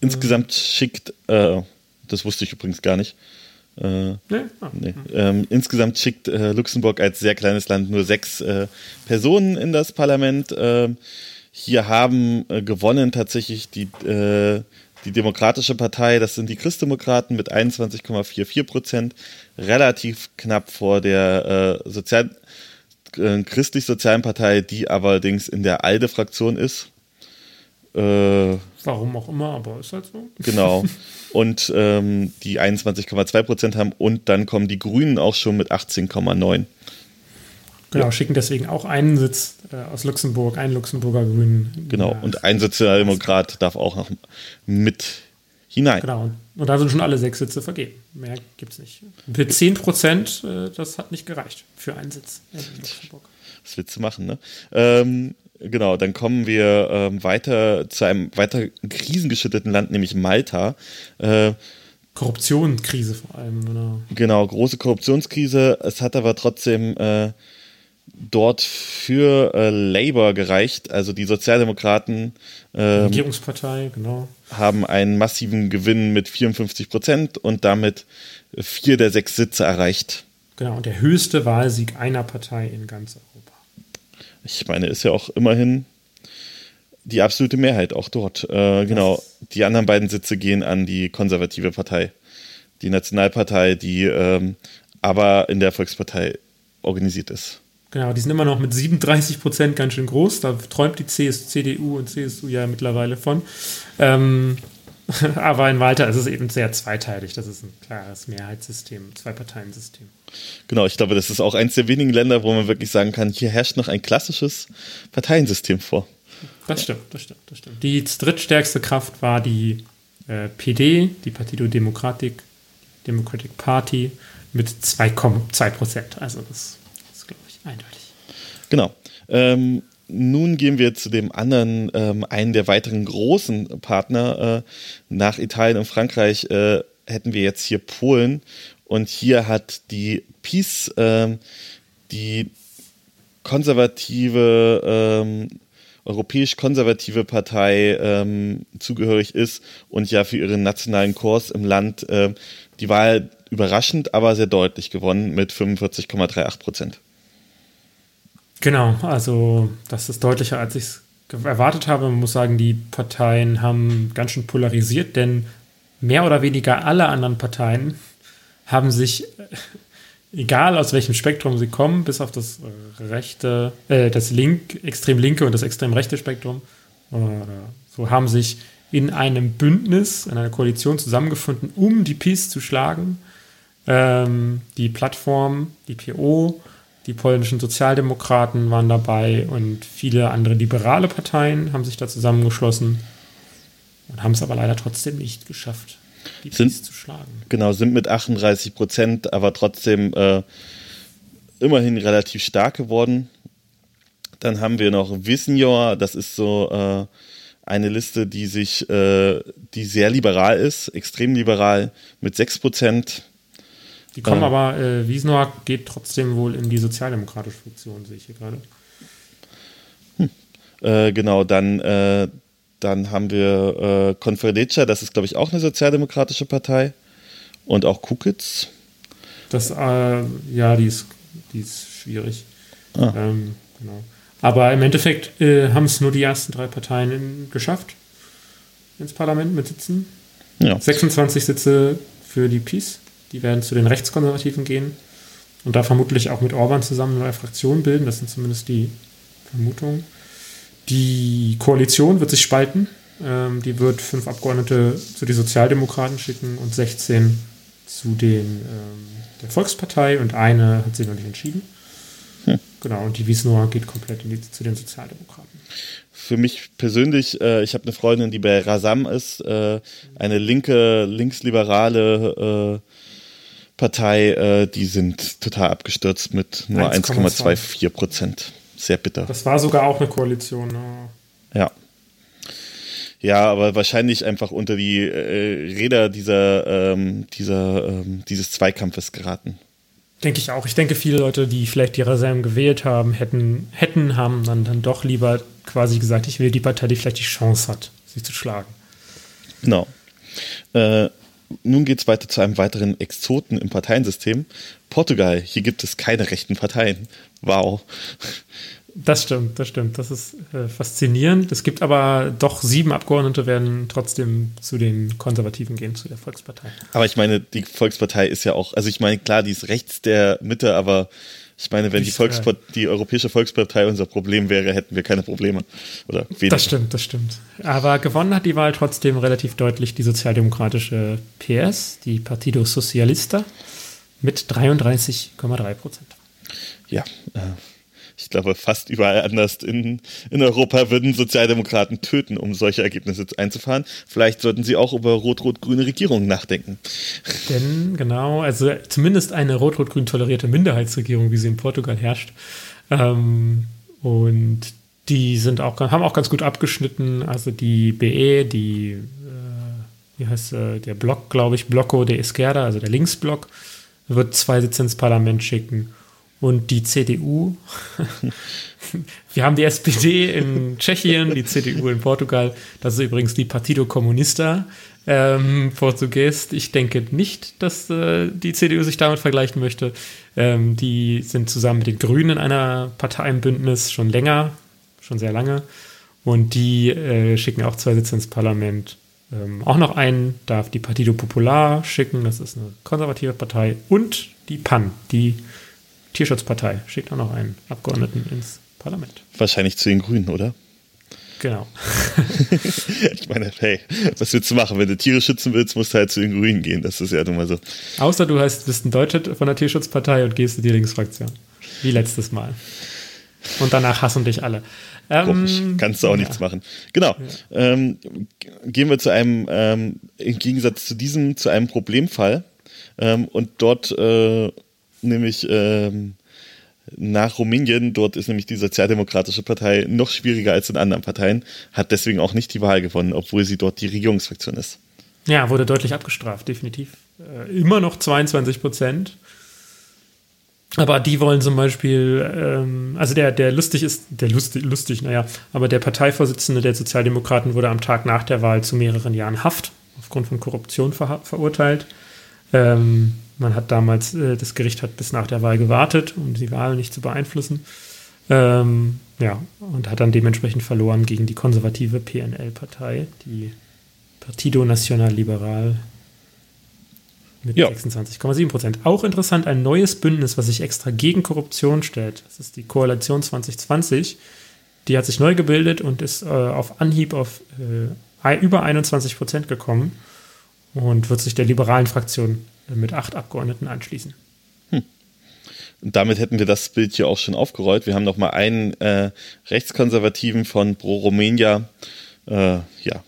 Insgesamt schickt, äh, das wusste ich übrigens gar nicht. Äh, nee? Ah. nee. Ähm, insgesamt schickt äh, Luxemburg als sehr kleines Land nur sechs äh, Personen in das Parlament. Ähm, hier haben äh, gewonnen tatsächlich die, äh, die Demokratische Partei, das sind die Christdemokraten mit 21,44 Prozent, relativ knapp vor der Sozial christlich-sozialen Partei, die allerdings in der ALDE-Fraktion ist. Äh, Warum auch immer, aber ist halt so. Genau. Und ähm, die 21,2 Prozent haben und dann kommen die Grünen auch schon mit 18,9. Genau, ja. schicken deswegen auch einen Sitz äh, aus Luxemburg, einen Luxemburger Grünen. Genau, und ein Sozialdemokrat darf auch noch mit hinein. Genau, und da sind schon alle sechs Sitze vergeben. Mehr gibt es nicht. Mit 10 Prozent, äh, das hat nicht gereicht für einen Sitz in Luxemburg. Was willst du machen, ne? Ähm, Genau, dann kommen wir ähm, weiter zu einem weiter krisengeschütteten Land, nämlich Malta. Äh, Korruptionskrise vor allem, genau. Genau, große Korruptionskrise. Es hat aber trotzdem äh, dort für äh, Labour gereicht, also die Sozialdemokraten. Äh, Regierungspartei, genau. Haben einen massiven Gewinn mit 54 Prozent und damit vier der sechs Sitze erreicht. Genau, und der höchste Wahlsieg einer Partei in ganz Europa. Ich meine, ist ja auch immerhin die absolute Mehrheit auch dort. Äh, genau. Die anderen beiden Sitze gehen an die konservative Partei, die Nationalpartei, die ähm, aber in der Volkspartei organisiert ist. Genau, die sind immer noch mit 37 Prozent ganz schön groß. Da träumt die CS, CDU und CSU ja mittlerweile von. Ähm, Aber in Malta ist es eben sehr zweiteilig. Das ist ein klares Mehrheitssystem, Zwei-Parteien-System. Genau, ich glaube, das ist auch eines der wenigen Länder, wo man wirklich sagen kann, hier herrscht noch ein klassisches Parteiensystem vor. Das stimmt, das stimmt, das stimmt. Die drittstärkste Kraft war die äh, PD, die Partido Democratic, Democratic Party, mit 2,2 Prozent. Also das ist, glaube ich, eindeutig. Genau. Ähm, nun gehen wir zu dem anderen, ähm, einen der weiteren großen Partner. Äh, nach Italien und Frankreich äh, hätten wir jetzt hier Polen. Und hier hat die PiS, äh, die konservative, ähm, europäisch-konservative Partei ähm, zugehörig ist und ja für ihren nationalen Kurs im Land äh, die Wahl überraschend, aber sehr deutlich gewonnen mit 45,38 Prozent. Genau, also das ist deutlicher, als ich es erwartet habe. Man muss sagen, die Parteien haben ganz schön polarisiert, denn mehr oder weniger alle anderen Parteien haben sich, äh, egal aus welchem Spektrum sie kommen, bis auf das rechte, äh, das link, extrem linke und das extrem rechte Spektrum, oder so haben sich in einem Bündnis, in einer Koalition zusammengefunden, um die PiS zu schlagen. Ähm, die Plattform, die PO, die polnischen Sozialdemokraten waren dabei und viele andere liberale Parteien haben sich da zusammengeschlossen und haben es aber leider trotzdem nicht geschafft, die sind, zu schlagen. Genau, sind mit 38 Prozent, aber trotzdem äh, immerhin relativ stark geworden. Dann haben wir noch Wissenjor, das ist so äh, eine Liste, die sich, äh, die sehr liberal ist, extrem liberal, mit 6 Prozent. Die kommen äh, aber, äh, Wiesnow geht trotzdem wohl in die sozialdemokratische Funktion, sehe ich hier gerade. Hm. Äh, genau, dann, äh, dann haben wir äh, Confederacia, das ist, glaube ich, auch eine sozialdemokratische Partei. Und auch Kukitz. Das, äh, ja, die ist, die ist schwierig. Ah. Ähm, genau. Aber im Endeffekt äh, haben es nur die ersten drei Parteien in, geschafft ins Parlament mit Sitzen. Ja. 26 Sitze für die Peace. Die werden zu den Rechtskonservativen gehen. und da vermutlich auch mit Orban zusammen eine neue Fraktion bilden. Das sind zumindest die Vermutungen. Die Koalition wird sich spalten. Ähm, die wird fünf Abgeordnete zu den Sozialdemokraten schicken und 16 zu den, ähm, der Volkspartei und eine hat sich noch nicht entschieden. Hm. Genau, und die Wiesnower geht komplett die, zu den Sozialdemokraten. Für mich persönlich, äh, ich habe eine Freundin, die bei Rasam ist, äh, eine linke, linksliberale äh, Partei, äh, die sind total abgestürzt mit nur 1,24 Prozent. Sehr bitter. Das war sogar auch eine Koalition. Ne? Ja. Ja, aber wahrscheinlich einfach unter die äh, Räder dieser, ähm, dieser, ähm, dieses Zweikampfes geraten. Denke ich auch. Ich denke, viele Leute, die vielleicht die Reserven gewählt haben, hätten, hätten, haben dann, dann doch lieber quasi gesagt, ich will die Partei, die vielleicht die Chance hat, sie zu schlagen. Genau. Äh, nun geht es weiter zu einem weiteren Exoten im Parteiensystem. Portugal. Hier gibt es keine rechten Parteien. Wow. Das stimmt, das stimmt. Das ist äh, faszinierend. Es gibt aber doch sieben Abgeordnete, werden trotzdem zu den Konservativen gehen, zu der Volkspartei. Aber ich meine, die Volkspartei ist ja auch, also ich meine, klar, die ist rechts der Mitte, aber ich meine, wenn die, Volkspart die Europäische Volkspartei unser Problem wäre, hätten wir keine Probleme. Oder weniger. Das stimmt, das stimmt. Aber gewonnen hat die Wahl trotzdem relativ deutlich die sozialdemokratische PS, die Partido Socialista, mit 33,3 Prozent. Ja, äh, ich glaube, fast überall anders in, in Europa würden Sozialdemokraten töten, um solche Ergebnisse einzufahren. Vielleicht sollten sie auch über rot-rot-grüne Regierungen nachdenken. Denn, genau, also zumindest eine rot-rot-grün tolerierte Minderheitsregierung, wie sie in Portugal herrscht. Ähm, und die sind auch, haben auch ganz gut abgeschnitten. Also die BE, die, äh, wie heißt äh, der Block, glaube ich, Bloco de Esquerda, also der Linksblock, wird zwei Sitze ins Parlament schicken und die CDU. Wir haben die SPD in Tschechien, die CDU in Portugal. Das ist übrigens die Partido Comunista, ähm, Portugies. Ich denke nicht, dass äh, die CDU sich damit vergleichen möchte. Ähm, die sind zusammen mit den Grünen in einer Partei im Bündnis schon länger, schon sehr lange. Und die äh, schicken auch zwei Sitze ins Parlament. Ähm, auch noch einen darf die Partido Popular schicken, das ist eine konservative Partei. Und die PAN, die Tierschutzpartei schickt auch noch einen Abgeordneten ins Parlament. Wahrscheinlich zu den Grünen, oder? Genau. ich meine, hey, was willst du machen? Wenn du Tiere schützen willst, musst du halt zu den Grünen gehen. Das ist ja nun mal so. Außer du heißt, bist ein Deutscher von der Tierschutzpartei und gehst in die Linksfraktion. Wie letztes Mal. Und danach hassen dich alle. Ähm, Kannst du auch ja. nichts machen. Genau. Ja. Ähm, gehen wir zu einem, ähm, im Gegensatz zu diesem, zu einem Problemfall. Ähm, und dort äh, nämlich ähm, nach Rumänien. Dort ist nämlich die Sozialdemokratische Partei noch schwieriger als in anderen Parteien, hat deswegen auch nicht die Wahl gewonnen, obwohl sie dort die Regierungsfraktion ist. Ja, wurde deutlich abgestraft, definitiv. Äh, immer noch 22 Prozent. Aber die wollen zum Beispiel, ähm, also der, der lustig ist, der lustig, lustig, naja, aber der Parteivorsitzende der Sozialdemokraten wurde am Tag nach der Wahl zu mehreren Jahren Haft aufgrund von Korruption ver verurteilt. Ähm, man hat damals, äh, das Gericht hat bis nach der Wahl gewartet, um die Wahl nicht zu beeinflussen. Ähm, ja, und hat dann dementsprechend verloren gegen die konservative PNL-Partei, die Partido Nacional Liberal mit ja. 26,7 Prozent. Auch interessant, ein neues Bündnis, was sich extra gegen Korruption stellt. Das ist die Koalition 2020. Die hat sich neu gebildet und ist äh, auf Anhieb auf äh, über 21 Prozent gekommen und wird sich der liberalen Fraktion mit acht Abgeordneten anschließen. Hm. Und damit hätten wir das Bild hier auch schon aufgerollt. Wir haben noch mal einen äh, Rechtskonservativen von Pro Romania. Äh, ja,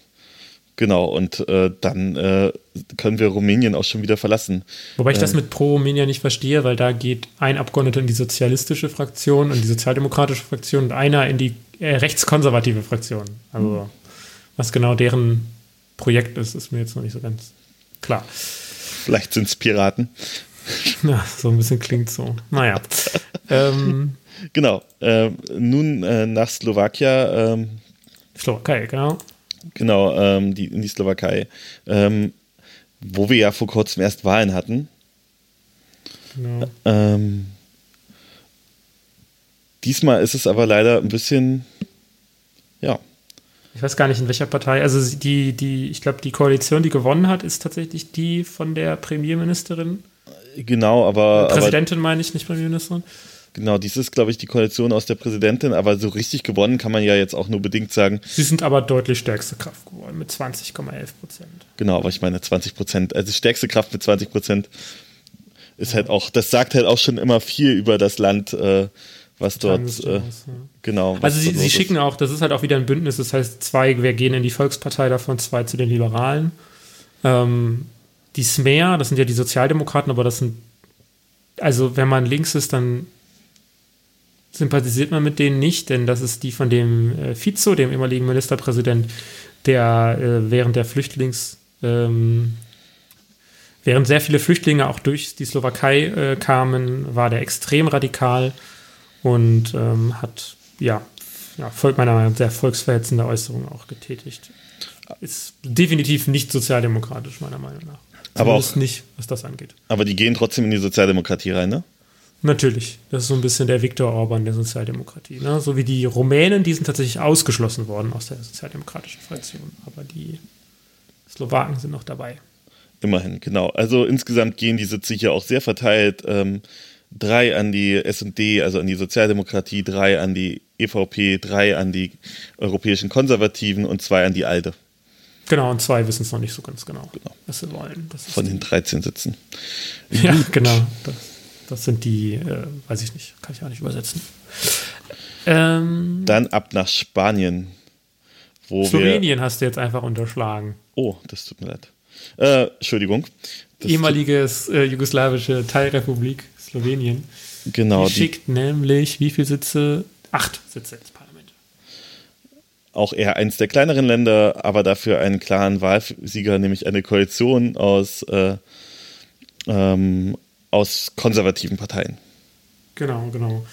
genau. Und äh, dann äh, können wir Rumänien auch schon wieder verlassen. Wobei ich das äh, mit Pro Romania nicht verstehe, weil da geht ein Abgeordneter in die sozialistische Fraktion und die sozialdemokratische Fraktion und einer in die äh, rechtskonservative Fraktion. Also, hm. was genau deren Projekt ist, ist mir jetzt noch nicht so ganz klar. Vielleicht sind es Piraten. Ja, so ein bisschen klingt so. Naja. ähm, genau. Äh, nun äh, nach Slowakia. Ähm, Slowakei, genau. Genau, ähm, die, in die Slowakei. Ähm, wo wir ja vor kurzem erst Wahlen hatten. Genau. Ähm, diesmal ist es aber leider ein bisschen, ja, ich weiß gar nicht, in welcher Partei. Also die, die, ich glaube, die Koalition, die gewonnen hat, ist tatsächlich die von der Premierministerin. Genau, aber. Präsidentin aber, meine ich, nicht Premierministerin. Genau, dies ist, glaube ich, die Koalition aus der Präsidentin, aber so richtig gewonnen kann man ja jetzt auch nur bedingt sagen. Sie sind aber deutlich stärkste Kraft geworden mit 20,11 Prozent. Genau, aber ich meine 20 Prozent, also stärkste Kraft mit 20 Prozent ist ja. halt auch, das sagt halt auch schon immer viel über das Land, äh, was dort, äh, genau. Also sie, sie schicken auch, das ist halt auch wieder ein Bündnis, das heißt, zwei, wir gehen in die Volkspartei davon, zwei zu den Liberalen. Ähm, die Smer, das sind ja die Sozialdemokraten, aber das sind, also wenn man links ist, dann sympathisiert man mit denen nicht, denn das ist die von dem äh, Fico, dem ehemaligen Ministerpräsident, der äh, während der Flüchtlings, ähm, während sehr viele Flüchtlinge auch durch die Slowakei äh, kamen, war der extrem radikal und ähm, hat ja, ja meiner Meinung nach sehr volksverhetzende Äußerungen auch getätigt. Ist definitiv nicht sozialdemokratisch, meiner Meinung nach. Aber auch nicht, was das angeht. Aber die gehen trotzdem in die Sozialdemokratie rein, ne? Natürlich. Das ist so ein bisschen der Viktor Orban der Sozialdemokratie. Ne? So wie die Rumänen, die sind tatsächlich ausgeschlossen worden aus der sozialdemokratischen Fraktion. Aber die Slowaken sind noch dabei. Immerhin, genau. Also insgesamt gehen die Sitze hier auch sehr verteilt. Ähm, drei an die SD, also an die Sozialdemokratie, drei an die EVP, drei an die europäischen Konservativen und zwei an die ALDE. Genau, und zwei wissen es noch nicht so ganz genau, genau. was sie wollen. Von den 13 Sitzen. Ja, genau. Das das sind die, äh, weiß ich nicht, kann ich auch nicht übersetzen. Ähm, Dann ab nach Spanien. Wo Slowenien hast du jetzt einfach unterschlagen. Oh, das tut mir leid. Äh, Entschuldigung. Das Ehemaliges äh, jugoslawische Teilrepublik Slowenien. Genau. Die, die schickt nämlich wie viele Sitze? Acht Sitze ins Parlament. Auch eher eins der kleineren Länder, aber dafür einen klaren Wahlsieger, nämlich eine Koalition aus äh, ähm, aus konservativen Parteien. Genau, genau.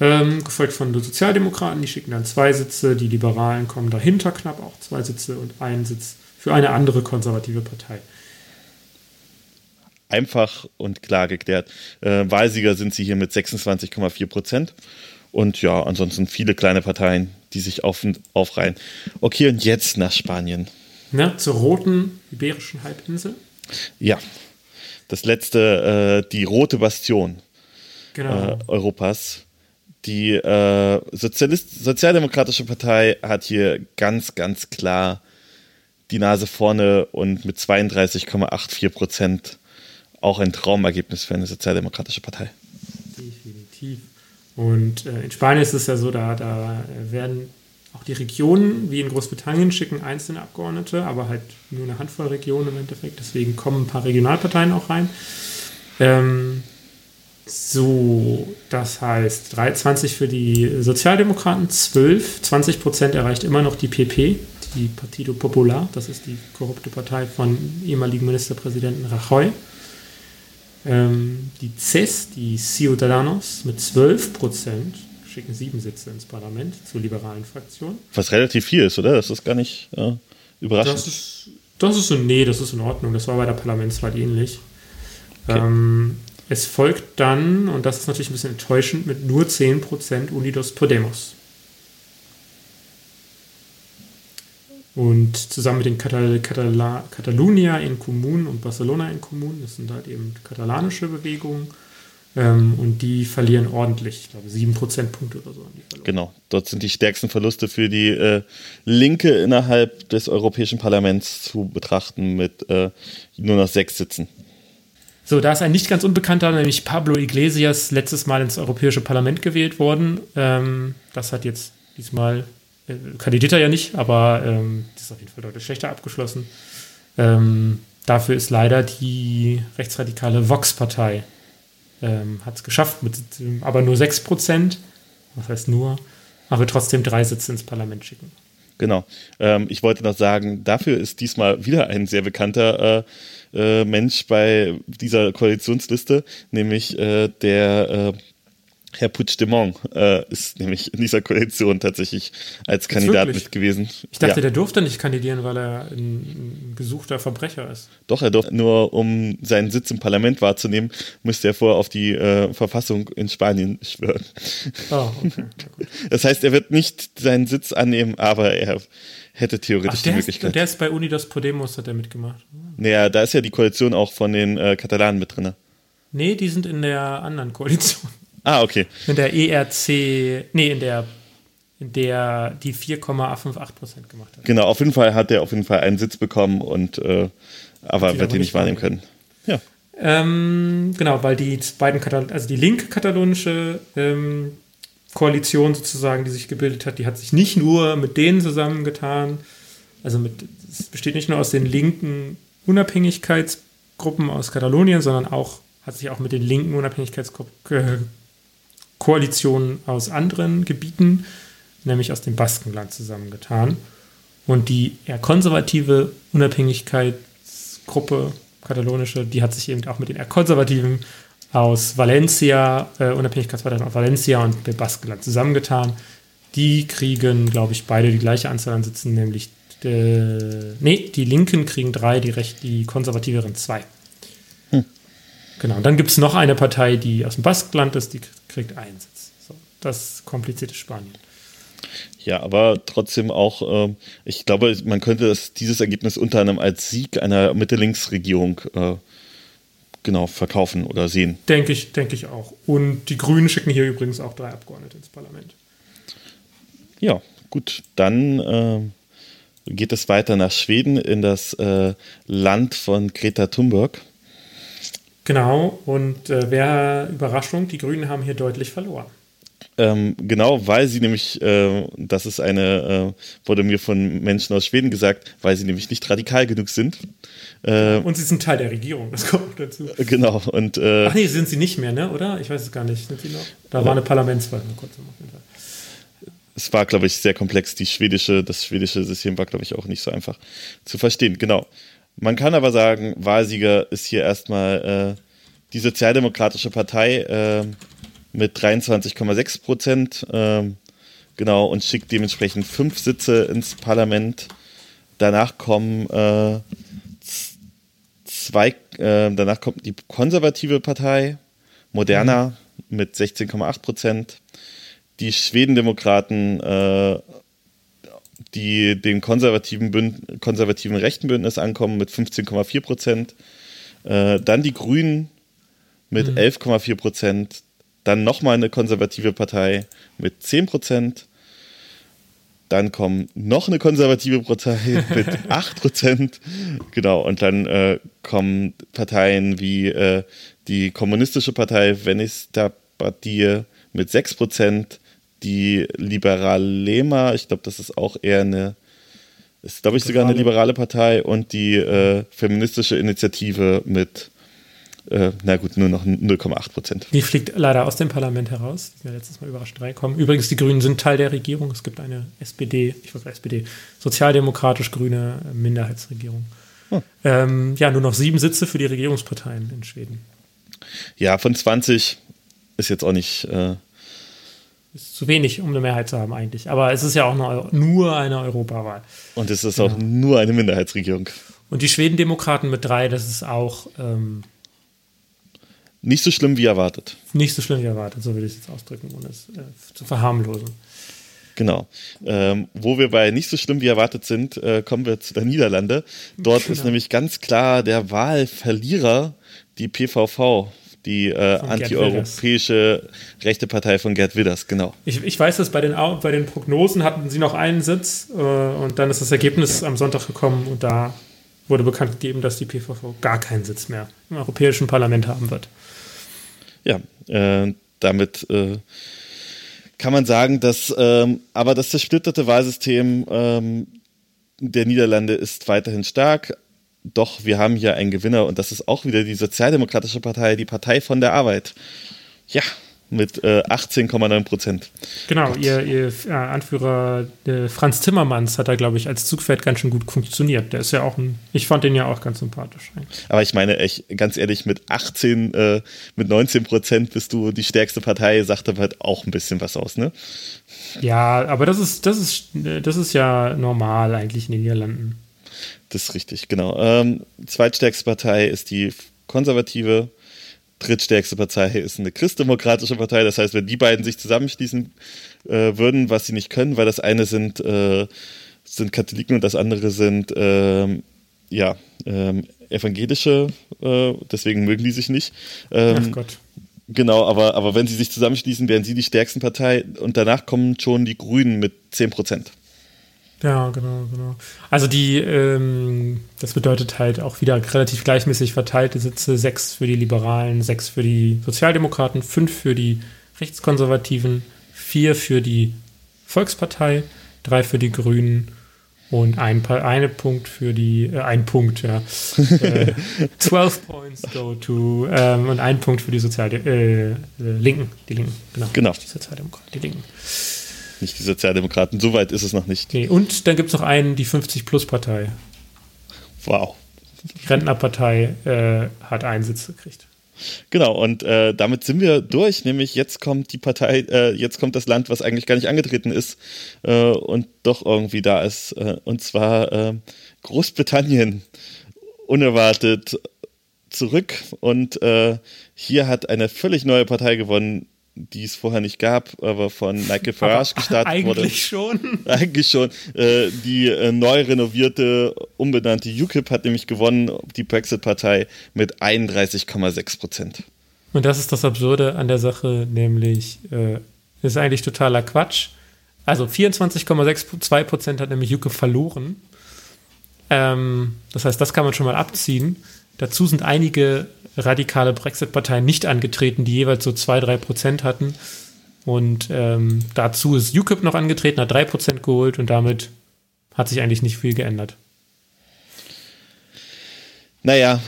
Ähm, gefolgt von den Sozialdemokraten, die schicken dann zwei Sitze, die Liberalen kommen dahinter knapp auch zwei Sitze und einen Sitz für eine andere konservative Partei. Einfach und klar geklärt. Äh, Wahlsieger sind sie hier mit 26,4 Prozent. Und ja, ansonsten viele kleine Parteien, die sich auf, aufreihen. Okay, und jetzt nach Spanien. Ja, zur roten Iberischen Halbinsel. Ja, das letzte, äh, die rote Bastion genau. äh, Europas. Die äh, Sozialist Sozialdemokratische Partei hat hier ganz, ganz klar die Nase vorne und mit 32,84 Prozent auch ein Traumergebnis für eine sozialdemokratische Partei. Definitiv. Und äh, in Spanien ist es ja so, da, da werden auch die Regionen, wie in Großbritannien, schicken einzelne Abgeordnete, aber halt nur eine Handvoll Regionen im Endeffekt. Deswegen kommen ein paar Regionalparteien auch rein. Ähm, so, das heißt 23 für die Sozialdemokraten, 12, 20 Prozent erreicht immer noch die PP, die Partido Popular, das ist die korrupte Partei von ehemaligen Ministerpräsidenten Rajoy. Ähm, die CES, die Ciudadanos, mit 12 Prozent schicken sieben Sitze ins Parlament zur liberalen Fraktion. Was relativ viel ist, oder? Das ist gar nicht äh, überraschend. Das ist, das ist so, nee, das ist in Ordnung. Das war bei der Parlamentswahl ähnlich. Okay. Ähm, es folgt dann, und das ist natürlich ein bisschen enttäuschend, mit nur 10% Unidos Podemos. Und zusammen mit den Katal Katal Catalunya in Kommunen und Barcelona in Kommunen, das sind halt eben katalanische Bewegungen, ähm, und die verlieren ordentlich, ich glaube, sieben Prozentpunkte oder so. Genau, dort sind die stärksten Verluste für die äh, Linke innerhalb des Europäischen Parlaments zu betrachten mit äh, nur noch sechs Sitzen. So, da ist ein nicht ganz unbekannter, nämlich Pablo Iglesias, letztes Mal ins Europäische Parlament gewählt worden. Ähm, das hat jetzt diesmal, kandidiert er ja nicht, aber ähm, das ist auf jeden Fall deutlich schlechter abgeschlossen. Ähm, dafür ist leider die rechtsradikale Vox-Partei ähm, hat es geschafft, mit, aber nur 6 Prozent. Was heißt nur? Aber trotzdem drei Sitze ins Parlament schicken. Genau. Ähm, ich wollte noch sagen, dafür ist diesmal wieder ein sehr bekannter äh, äh, Mensch bei dieser Koalitionsliste, nämlich äh, der äh, Herr Puigdemont äh, ist nämlich in dieser Koalition tatsächlich als Kandidat mit gewesen. Ich dachte, ja. der durfte nicht kandidieren, weil er ein, gesuchter Verbrecher ist. Doch, er durfte nur, um seinen Sitz im Parlament wahrzunehmen, müsste er vorher auf die äh, Verfassung in Spanien schwören. Oh, okay. Das heißt, er wird nicht seinen Sitz annehmen, aber er hätte theoretisch Ach, die Möglichkeit. Ist, der ist bei Unidas Podemos, hat er mitgemacht. Naja, da ist ja die Koalition auch von den äh, Katalanen mit drin. Nee, die sind in der anderen Koalition. Ah, okay. In der ERC, nee, in der, in der die 4,58 Prozent gemacht hat. Genau, auf jeden Fall hat er auf jeden Fall einen Sitz bekommen und äh, aber wird ihn nicht wahrnehmen können. Ja. Ähm, genau, weil die beiden, Katal also die linke-katalonische ähm, Koalition sozusagen, die sich gebildet hat, die hat sich nicht nur mit denen zusammengetan, also mit, es besteht nicht nur aus den linken Unabhängigkeitsgruppen aus Katalonien, sondern auch hat sich auch mit den linken Unabhängigkeitskoalitionen aus anderen Gebieten, nämlich aus dem Baskenland, zusammengetan. Und die eher konservative Unabhängigkeitsgruppe, katalonische, die hat sich eben auch mit den eher konservativen aus Valencia, äh, Unabhängigkeitsparteien aus Valencia und dem Baskenland zusammengetan. Die kriegen, glaube ich, beide die gleiche Anzahl an Sitzen, nämlich äh, nee, die Linken kriegen drei, die, Recht, die Konservativeren zwei. Genau, und dann gibt es noch eine Partei, die aus dem Baskland ist, die kriegt einen Sitz. So, das komplizierte Spanien. Ja, aber trotzdem auch, äh, ich glaube, man könnte das, dieses Ergebnis unter anderem als Sieg einer Mitte-Links-Regierung äh, genau verkaufen oder sehen. Denke ich, denke ich auch. Und die Grünen schicken hier übrigens auch drei Abgeordnete ins Parlament. Ja, gut, dann äh, geht es weiter nach Schweden in das äh, Land von Greta Thunberg. Genau, und äh, wer Überraschung, die Grünen haben hier deutlich verloren. Ähm, genau, weil sie nämlich, äh, das ist eine, äh, wurde mir von Menschen aus Schweden gesagt, weil sie nämlich nicht radikal genug sind. Äh, und sie sind Teil der Regierung, das kommt dazu. Genau, und. Äh, Ach nee, sind sie nicht mehr, ne? Oder? Ich weiß es gar nicht. Sind sie noch? Da war eine Parlamentswahl, kurz auf jeden Fall. Es war, glaube ich, sehr komplex. Die schwedische, das schwedische System war, glaube ich, auch nicht so einfach zu verstehen. Genau. Man kann aber sagen, Wahlsieger ist hier erstmal äh, die Sozialdemokratische Partei äh, mit 23,6 Prozent. Äh, genau, und schickt dementsprechend fünf Sitze ins Parlament. Danach kommen äh, zwei, äh, danach kommt die konservative Partei, Moderna, mhm. mit 16,8 Prozent. Die Schwedendemokraten äh, die dem konservativen, Bünd konservativen rechten Bündnis ankommen mit 15,4 Prozent. Äh, dann die Grünen mit mhm. 11,4 Prozent. Dann nochmal eine konservative Partei mit 10 Prozent. Dann kommt noch eine konservative Partei mit 8 Prozent. Genau, und dann äh, kommen Parteien wie äh, die Kommunistische Partei Venista Partie mit 6 Prozent die Liberalema, ich glaube, das ist auch eher eine, ist glaube ich sogar eine liberale Partei und die äh, feministische Initiative mit, äh, na gut, nur noch 0,8 Prozent. Die fliegt leider aus dem Parlament heraus. Die sind ja letztes Mal überrascht reinkommen. Übrigens, die Grünen sind Teil der Regierung. Es gibt eine SPD, ich wollte SPD, sozialdemokratisch-grüne Minderheitsregierung. Hm. Ähm, ja, nur noch sieben Sitze für die Regierungsparteien in Schweden. Ja, von 20 ist jetzt auch nicht. Äh, ist zu wenig, um eine Mehrheit zu haben eigentlich. Aber es ist ja auch nur, nur eine Europawahl. Und es ist genau. auch nur eine Minderheitsregierung. Und die Schwedendemokraten mit drei, das ist auch ähm, nicht so schlimm wie erwartet. Nicht so schlimm wie erwartet, so würde ich es jetzt ausdrücken, ohne es äh, zu verharmlosen. Genau. Ähm, wo wir bei nicht so schlimm wie erwartet sind, äh, kommen wir zu der Niederlande. Dort genau. ist nämlich ganz klar der Wahlverlierer die PVV die äh, antieuropäische rechte Partei von Gerd Widders, genau. Ich, ich weiß, dass bei den, bei den Prognosen hatten sie noch einen Sitz äh, und dann ist das Ergebnis am Sonntag gekommen und da wurde bekannt gegeben, dass die PVV gar keinen Sitz mehr im Europäischen Parlament haben wird. Ja, äh, damit äh, kann man sagen, dass ähm, aber das zersplitterte Wahlsystem ähm, der Niederlande ist weiterhin stark doch, wir haben hier einen Gewinner und das ist auch wieder die Sozialdemokratische Partei, die Partei von der Arbeit. Ja, mit äh, 18,9 Prozent. Genau, ihr, ihr äh, Anführer äh, Franz Timmermans hat da, glaube ich, als Zugpferd ganz schön gut funktioniert. Der ist ja auch ein, ich fand den ja auch ganz sympathisch. Aber ich meine, echt, ganz ehrlich, mit 18, äh, mit 19 Prozent bist du die stärkste Partei, sagt aber halt auch ein bisschen was aus, ne? Ja, aber das ist, das ist, das ist ja normal eigentlich in den Niederlanden. Das ist richtig, genau. Ähm, zweitstärkste Partei ist die konservative. Drittstärkste Partei ist eine christdemokratische Partei. Das heißt, wenn die beiden sich zusammenschließen äh, würden, was sie nicht können, weil das eine sind, äh, sind Katholiken und das andere sind ähm, ja, ähm, evangelische, äh, deswegen mögen die sich nicht. Ähm, Ach Gott. Genau, aber, aber wenn sie sich zusammenschließen, wären sie die stärksten Partei und danach kommen schon die Grünen mit 10 Prozent. Ja, genau, genau. Also die, ähm, das bedeutet halt auch wieder relativ gleichmäßig verteilte Sitze, sechs für die Liberalen, sechs für die Sozialdemokraten, fünf für die Rechtskonservativen, vier für die Volkspartei, drei für die Grünen und ein, eine Punkt für die, äh, ein Punkt, ja. äh, 12 points go to, ähm, und ein Punkt für die Sozial äh, äh, Linken, die Linken, genau. Genau. Die Sozialdemokraten, die Linken. Nicht die Sozialdemokraten, so weit ist es noch nicht. Okay. Und dann gibt es noch einen, die 50-Plus-Partei. Wow. Die Rentnerpartei äh, hat einen Sitz gekriegt. Genau, und äh, damit sind wir durch, nämlich jetzt kommt die Partei, äh, jetzt kommt das Land, was eigentlich gar nicht angetreten ist äh, und doch irgendwie da ist, äh, und zwar äh, Großbritannien unerwartet zurück und äh, hier hat eine völlig neue Partei gewonnen, die es vorher nicht gab, aber von Michael Farage gestartet eigentlich wurde. Eigentlich schon. Eigentlich schon. Äh, die äh, neu renovierte, umbenannte UKIP hat nämlich gewonnen, die Brexit-Partei mit 31,6 Prozent. Und das ist das Absurde an der Sache, nämlich äh, ist eigentlich totaler Quatsch. Also 24,62 Prozent hat nämlich UKIP verloren. Ähm, das heißt, das kann man schon mal abziehen. Dazu sind einige radikale Brexit-Parteien nicht angetreten, die jeweils so 2-3 Prozent hatten. Und ähm, dazu ist UKIP noch angetreten, hat 3 Prozent geholt und damit hat sich eigentlich nicht viel geändert. Naja,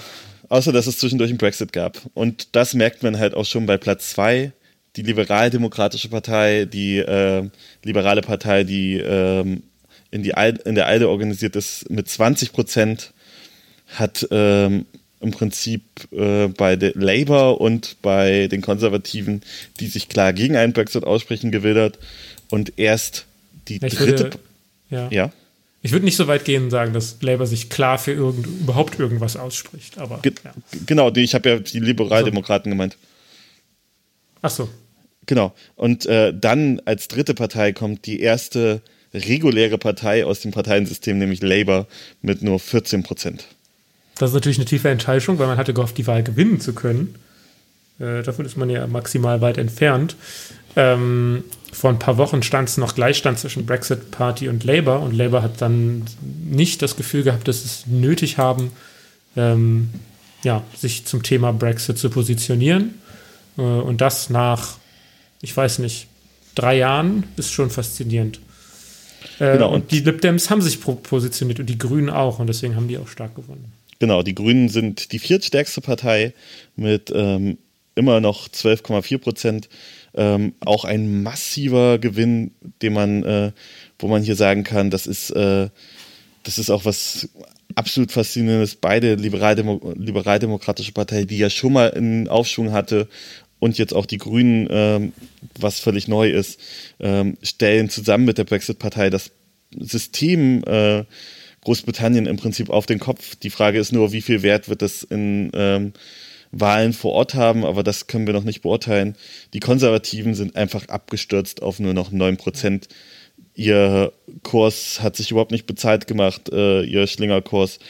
außer dass es zwischendurch einen Brexit gab. Und das merkt man halt auch schon bei Platz 2. Die liberal-demokratische Partei, die äh, liberale Partei, die ähm, in, die in der ALDE organisiert ist, mit 20 Prozent hat ähm, im Prinzip äh, bei der Labour und bei den Konservativen, die sich klar gegen einen Brexit aussprechen, gewildert. Und erst die ich dritte. Würde, ja. ja. Ich würde nicht so weit gehen und sagen, dass Labour sich klar für irgend, überhaupt irgendwas ausspricht. Aber, Ge ja. Genau, ich habe ja die Liberaldemokraten so. gemeint. Ach so. Genau. Und äh, dann als dritte Partei kommt die erste reguläre Partei aus dem Parteiensystem, nämlich Labour, mit nur 14 Prozent. Das ist natürlich eine tiefe Enttäuschung, weil man hatte gehofft, die Wahl gewinnen zu können. Äh, davon ist man ja maximal weit entfernt. Ähm, vor ein paar Wochen stand es noch Gleichstand zwischen Brexit Party und Labour und Labour hat dann nicht das Gefühl gehabt, dass es nötig haben, ähm, ja, sich zum Thema Brexit zu positionieren. Äh, und das nach, ich weiß nicht, drei Jahren ist schon faszinierend. Äh, genau, und, und die Lib Dems haben sich positioniert und die Grünen auch und deswegen haben die auch stark gewonnen. Genau, die Grünen sind die viertstärkste Partei mit ähm, immer noch 12,4 Prozent. Ähm, auch ein massiver Gewinn, den man, äh, wo man hier sagen kann, das ist, äh, das ist auch was absolut faszinierendes. Beide Liberaldemo liberaldemokratische Partei, die ja schon mal einen Aufschwung hatte und jetzt auch die Grünen, ähm, was völlig neu ist, ähm, stellen zusammen mit der Brexit-Partei das System äh, Großbritannien im Prinzip auf den Kopf. Die Frage ist nur, wie viel Wert wird das in ähm, Wahlen vor Ort haben, aber das können wir noch nicht beurteilen. Die Konservativen sind einfach abgestürzt auf nur noch 9 Prozent. Ihr Kurs hat sich überhaupt nicht bezahlt gemacht, äh, ihr Schlingerkurs,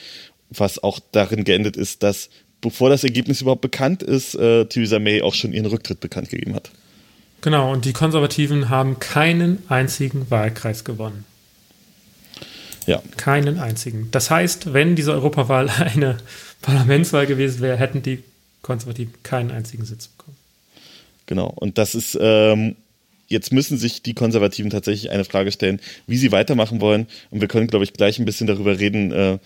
was auch darin geendet ist, dass bevor das Ergebnis überhaupt bekannt ist, äh, Theresa May auch schon ihren Rücktritt bekannt gegeben hat. Genau, und die Konservativen haben keinen einzigen Wahlkreis gewonnen. Ja. Keinen einzigen. Das heißt, wenn diese Europawahl eine Parlamentswahl gewesen wäre, hätten die Konservativen keinen einzigen Sitz bekommen. Genau. Und das ist, ähm, jetzt müssen sich die Konservativen tatsächlich eine Frage stellen, wie sie weitermachen wollen. Und wir können, glaube ich, gleich ein bisschen darüber reden. Äh,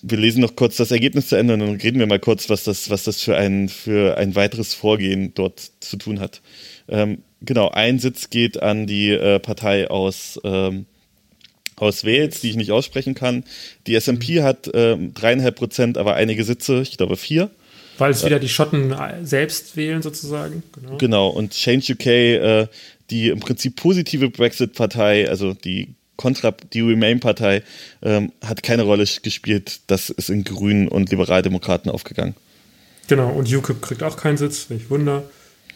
wir lesen noch kurz das Ergebnis zu Ende und dann reden wir mal kurz, was das, was das für ein, für ein weiteres Vorgehen dort zu tun hat. Ähm, genau, ein Sitz geht an die äh, Partei aus ähm, aus Wales, die ich nicht aussprechen kann. Die SMP hat ähm, dreieinhalb äh, Prozent, aber einige Sitze, ich glaube vier. Weil es wieder die Schotten selbst wählen sozusagen. Genau, genau. und Change UK, äh, die im Prinzip positive Brexit-Partei, also die Contra, die Remain-Partei, ähm, hat keine Rolle gespielt. Das ist in Grünen und Liberaldemokraten aufgegangen. Genau, und UKIP kriegt auch keinen Sitz, welch Wunder.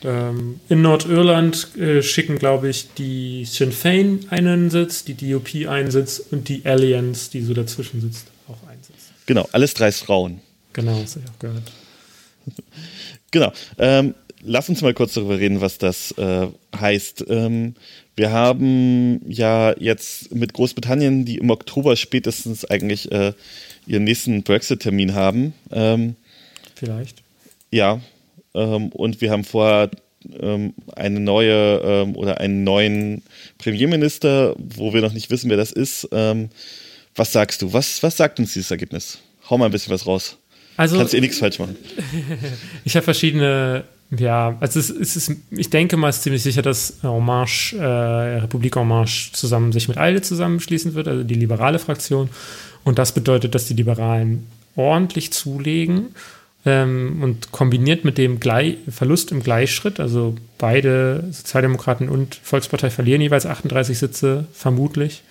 Ähm, in Nordirland äh, schicken, glaube ich, die Sinn Fein einen Sitz, die DOP einen Sitz und die Alliance, die so dazwischen sitzt, auch einen Sitz. Genau, alles drei Frauen. Genau, das habe ich auch gehört. genau. Ähm, lass uns mal kurz darüber reden, was das äh, heißt. Ähm, wir haben ja jetzt mit Großbritannien, die im Oktober spätestens eigentlich äh, ihren nächsten Brexit-Termin haben. Ähm, Vielleicht. Ja, und wir haben vor ähm, eine neue ähm, oder einen neuen Premierminister, wo wir noch nicht wissen, wer das ist. Ähm, was sagst du? Was, was sagt uns dieses Ergebnis? Hau mal ein bisschen was raus. Also, Kannst eh nichts falsch machen. ich habe verschiedene, ja, also es, es, ist, ich denke mal, es ist ziemlich sicher, dass Marche, äh, Republik En Marche zusammen sich mit ALDE zusammenschließen wird, also die liberale Fraktion. Und das bedeutet, dass die Liberalen ordentlich zulegen ähm, und kombiniert mit dem Gleich Verlust im Gleichschritt, also beide Sozialdemokraten und Volkspartei verlieren jeweils 38 Sitze, vermutlich,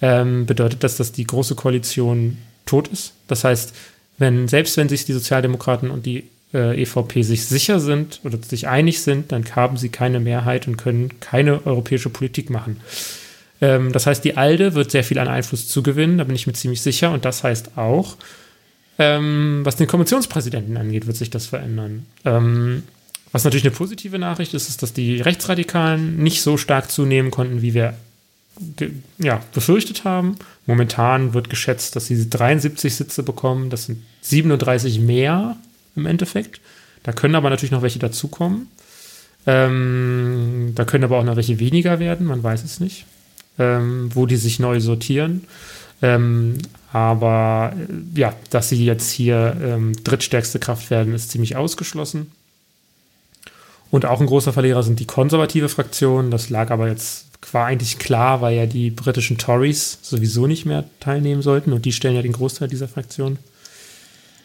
ähm, bedeutet das, dass die Große Koalition tot ist. Das heißt, wenn, selbst wenn sich die Sozialdemokraten und die äh, EVP sich sicher sind oder sich einig sind, dann haben sie keine Mehrheit und können keine europäische Politik machen. Ähm, das heißt, die ALDE wird sehr viel an Einfluss zugewinnen, da bin ich mir ziemlich sicher. Und das heißt auch, ähm, was den Kommissionspräsidenten angeht, wird sich das verändern. Ähm, was natürlich eine positive Nachricht ist, ist, dass die Rechtsradikalen nicht so stark zunehmen konnten, wie wir ja, befürchtet haben. Momentan wird geschätzt, dass sie 73 Sitze bekommen. Das sind 37 mehr im Endeffekt. Da können aber natürlich noch welche dazukommen. Ähm, da können aber auch noch welche weniger werden, man weiß es nicht, ähm, wo die sich neu sortieren. Ähm, aber äh, ja, dass sie jetzt hier ähm, drittstärkste Kraft werden, ist ziemlich ausgeschlossen. Und auch ein großer Verlierer sind die konservative Fraktion. Das lag aber jetzt, war eigentlich klar, weil ja die britischen Tories sowieso nicht mehr teilnehmen sollten und die stellen ja den Großteil dieser Fraktion.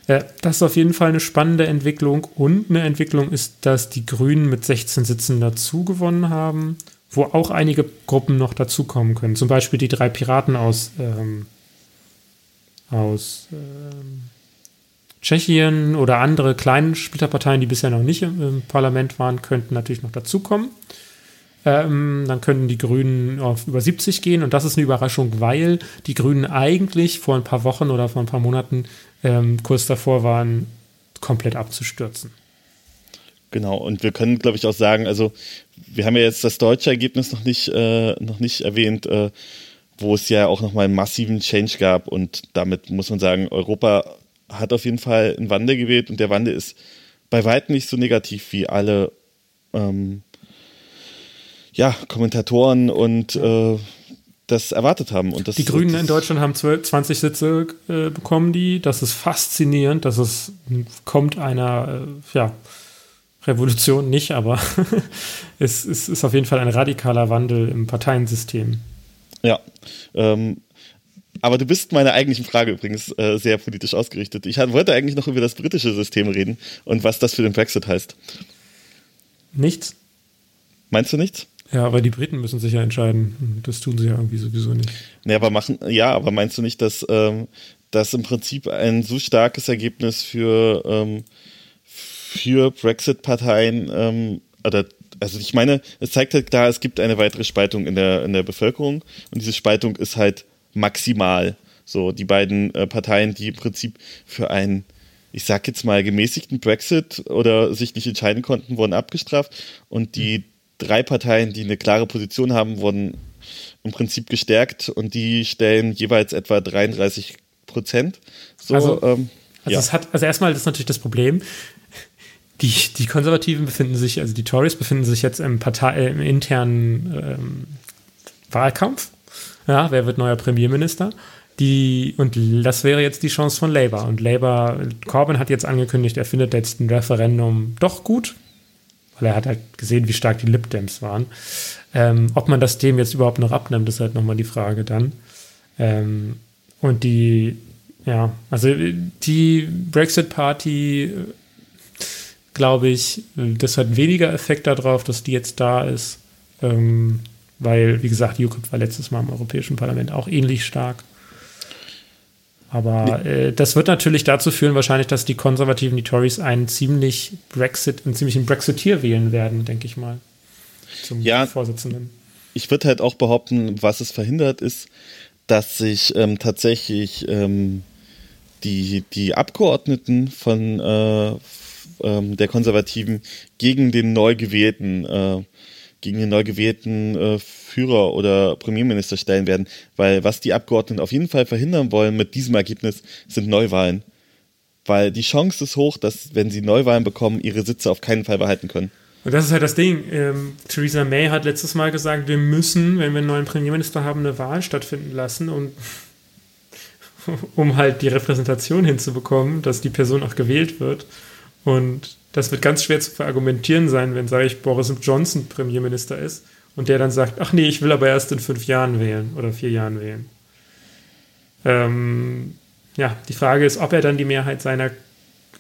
Äh, das ist auf jeden Fall eine spannende Entwicklung und eine Entwicklung ist, dass die Grünen mit 16 Sitzen dazu gewonnen haben, wo auch einige Gruppen noch dazukommen können. Zum Beispiel die drei Piraten aus ähm, aus ähm, Tschechien oder andere kleinen Splitterparteien, die bisher noch nicht im, im Parlament waren, könnten natürlich noch dazukommen. Ähm, dann können die Grünen auf über 70 gehen und das ist eine Überraschung, weil die Grünen eigentlich vor ein paar Wochen oder vor ein paar Monaten ähm, kurz davor waren, komplett abzustürzen. Genau, und wir können, glaube ich, auch sagen, also wir haben ja jetzt das deutsche Ergebnis noch nicht, äh, noch nicht erwähnt. Äh, wo es ja auch nochmal einen massiven Change gab und damit muss man sagen, Europa hat auf jeden Fall einen Wandel gewählt und der Wandel ist bei weitem nicht so negativ wie alle ähm, ja, Kommentatoren und äh, das erwartet haben. Und das, die Grünen in Deutschland haben 12, 20 Sitze äh, bekommen, die. Das ist faszinierend. dass es kommt einer äh, ja, Revolution nicht, aber es, es ist auf jeden Fall ein radikaler Wandel im Parteiensystem. Ja. Ähm, aber du bist meiner eigentlichen Frage übrigens äh, sehr politisch ausgerichtet. Ich wollte eigentlich noch über das britische System reden und was das für den Brexit heißt. Nichts. Meinst du nichts? Ja, aber die Briten müssen sich ja entscheiden. Das tun sie ja irgendwie sowieso nicht. Nee, aber machen, ja, aber meinst du nicht, dass ähm, das im Prinzip ein so starkes Ergebnis für, ähm, für Brexit-Parteien ähm, oder also ich meine, es zeigt halt klar, es gibt eine weitere Spaltung in der, in der Bevölkerung und diese Spaltung ist halt maximal. So, die beiden äh, Parteien, die im Prinzip für einen, ich sag jetzt mal, gemäßigten Brexit oder sich nicht entscheiden konnten, wurden abgestraft und die drei Parteien, die eine klare Position haben, wurden im Prinzip gestärkt und die stellen jeweils etwa 33 Prozent. So, also, ähm, also, ja. es hat, also erstmal ist natürlich das Problem, die, die Konservativen befinden sich, also die Tories befinden sich jetzt im, Partei, äh, im internen ähm, Wahlkampf. Ja, wer wird neuer Premierminister? Die, und das wäre jetzt die Chance von Labour. Und Labour, Corbyn hat jetzt angekündigt, er findet jetzt ein Referendum doch gut, weil er hat halt gesehen, wie stark die Lib Dems waren. Ähm, ob man das dem jetzt überhaupt noch abnimmt, ist halt nochmal die Frage dann. Ähm, und die, ja, also die Brexit Party glaube ich, das hat weniger Effekt darauf, dass die jetzt da ist, ähm, weil, wie gesagt, UKIP war letztes Mal im Europäischen Parlament auch ähnlich stark. Aber äh, das wird natürlich dazu führen, wahrscheinlich, dass die Konservativen, die Tories, einen ziemlich Brexit, einen ziemlichen Brexiteer wählen werden, denke ich mal. Zum ja, Vorsitzenden. Ich würde halt auch behaupten, was es verhindert, ist, dass sich ähm, tatsächlich ähm, die, die Abgeordneten von äh, ähm, der Konservativen gegen den neu gewählten, äh, gegen den neu gewählten äh, Führer oder Premierminister stellen werden. Weil was die Abgeordneten auf jeden Fall verhindern wollen mit diesem Ergebnis, sind Neuwahlen. Weil die Chance ist hoch, dass, wenn sie Neuwahlen bekommen, ihre Sitze auf keinen Fall behalten können. Und das ist halt das Ding. Ähm, Theresa May hat letztes Mal gesagt, wir müssen, wenn wir einen neuen Premierminister haben, eine Wahl stattfinden lassen, und, um halt die Repräsentation hinzubekommen, dass die Person auch gewählt wird. Und das wird ganz schwer zu verargumentieren sein, wenn, sage ich, Boris Johnson Premierminister ist und der dann sagt, ach nee, ich will aber erst in fünf Jahren wählen oder vier Jahren wählen. Ähm, ja, die Frage ist, ob er dann die Mehrheit seiner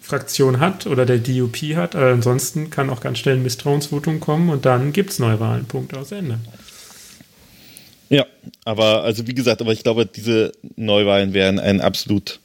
Fraktion hat oder der DUP hat. Aber ansonsten kann auch ganz schnell ein Misstrauensvotum kommen und dann gibt es Neuwahlen. Punkt aus Ende. Ja, aber also wie gesagt, aber ich glaube, diese Neuwahlen wären ein absolut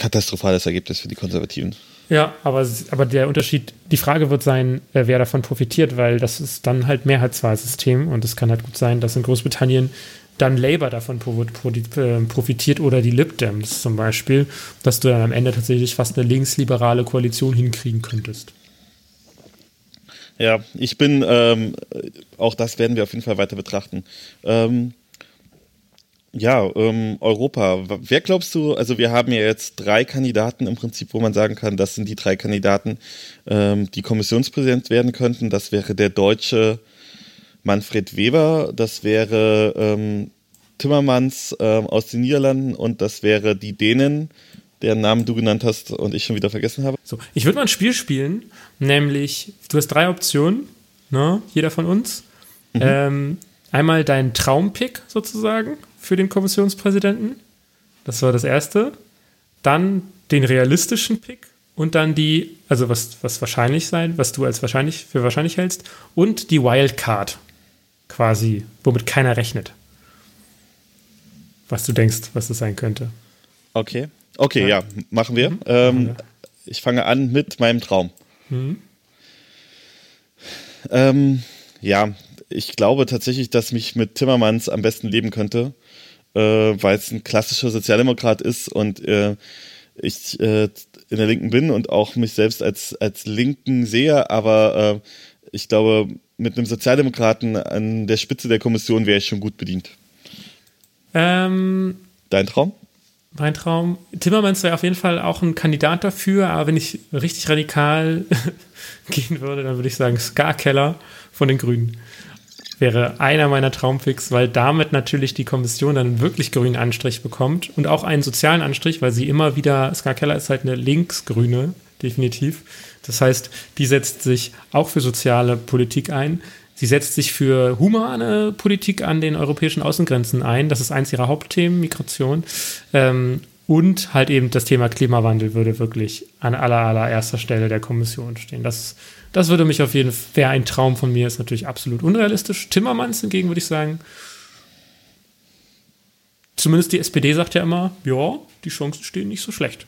katastrophales Ergebnis für die Konservativen. Ja, aber, aber der Unterschied, die Frage wird sein, äh, wer davon profitiert, weil das ist dann halt Mehrheitswahlsystem und es kann halt gut sein, dass in Großbritannien dann Labour davon äh, profitiert oder die Lib Dems zum Beispiel, dass du dann am Ende tatsächlich fast eine linksliberale Koalition hinkriegen könntest. Ja, ich bin, ähm, auch das werden wir auf jeden Fall weiter betrachten. Ähm, ja, ähm, Europa. Wer glaubst du, also wir haben ja jetzt drei Kandidaten im Prinzip, wo man sagen kann, das sind die drei Kandidaten, ähm, die Kommissionspräsident werden könnten. Das wäre der deutsche Manfred Weber, das wäre ähm, Timmermans ähm, aus den Niederlanden und das wäre die Dänen, deren Namen du genannt hast und ich schon wieder vergessen habe. So, ich würde mal ein Spiel spielen, nämlich du hast drei Optionen, ne, jeder von uns. Mhm. Ähm, einmal dein Traumpick sozusagen für den Kommissionspräsidenten. Das war das erste. Dann den realistischen Pick und dann die, also was, was wahrscheinlich sein, was du als wahrscheinlich für wahrscheinlich hältst, und die Wildcard quasi, womit keiner rechnet. Was du denkst, was das sein könnte. Okay. Okay, ja, ja machen, wir. Mhm. Ähm, wir. Ich fange an mit meinem Traum. Mhm. Ähm, ja, ich glaube tatsächlich, dass mich mit Timmermans am besten leben könnte, äh, weil es ein klassischer Sozialdemokrat ist und äh, ich äh, in der Linken bin und auch mich selbst als, als Linken sehe, aber äh, ich glaube, mit einem Sozialdemokraten an der Spitze der Kommission wäre ich schon gut bedient. Ähm, Dein Traum? Mein Traum. Timmermans wäre auf jeden Fall auch ein Kandidat dafür, aber wenn ich richtig radikal gehen würde, dann würde ich sagen Scar Keller von den Grünen wäre einer meiner Traumpicks, weil damit natürlich die Kommission dann wirklich grünen Anstrich bekommt und auch einen sozialen Anstrich, weil sie immer wieder, Ska Keller ist halt eine linksgrüne, definitiv. Das heißt, die setzt sich auch für soziale Politik ein. Sie setzt sich für humane Politik an den europäischen Außengrenzen ein. Das ist eins ihrer Hauptthemen, Migration. Ähm, und halt eben das Thema Klimawandel würde wirklich an aller, allererster Stelle der Kommission stehen. Das, das würde mich auf jeden Fall, wäre ein Traum von mir, ist natürlich absolut unrealistisch. Timmermans hingegen würde ich sagen, zumindest die SPD sagt ja immer, ja, die Chancen stehen nicht so schlecht.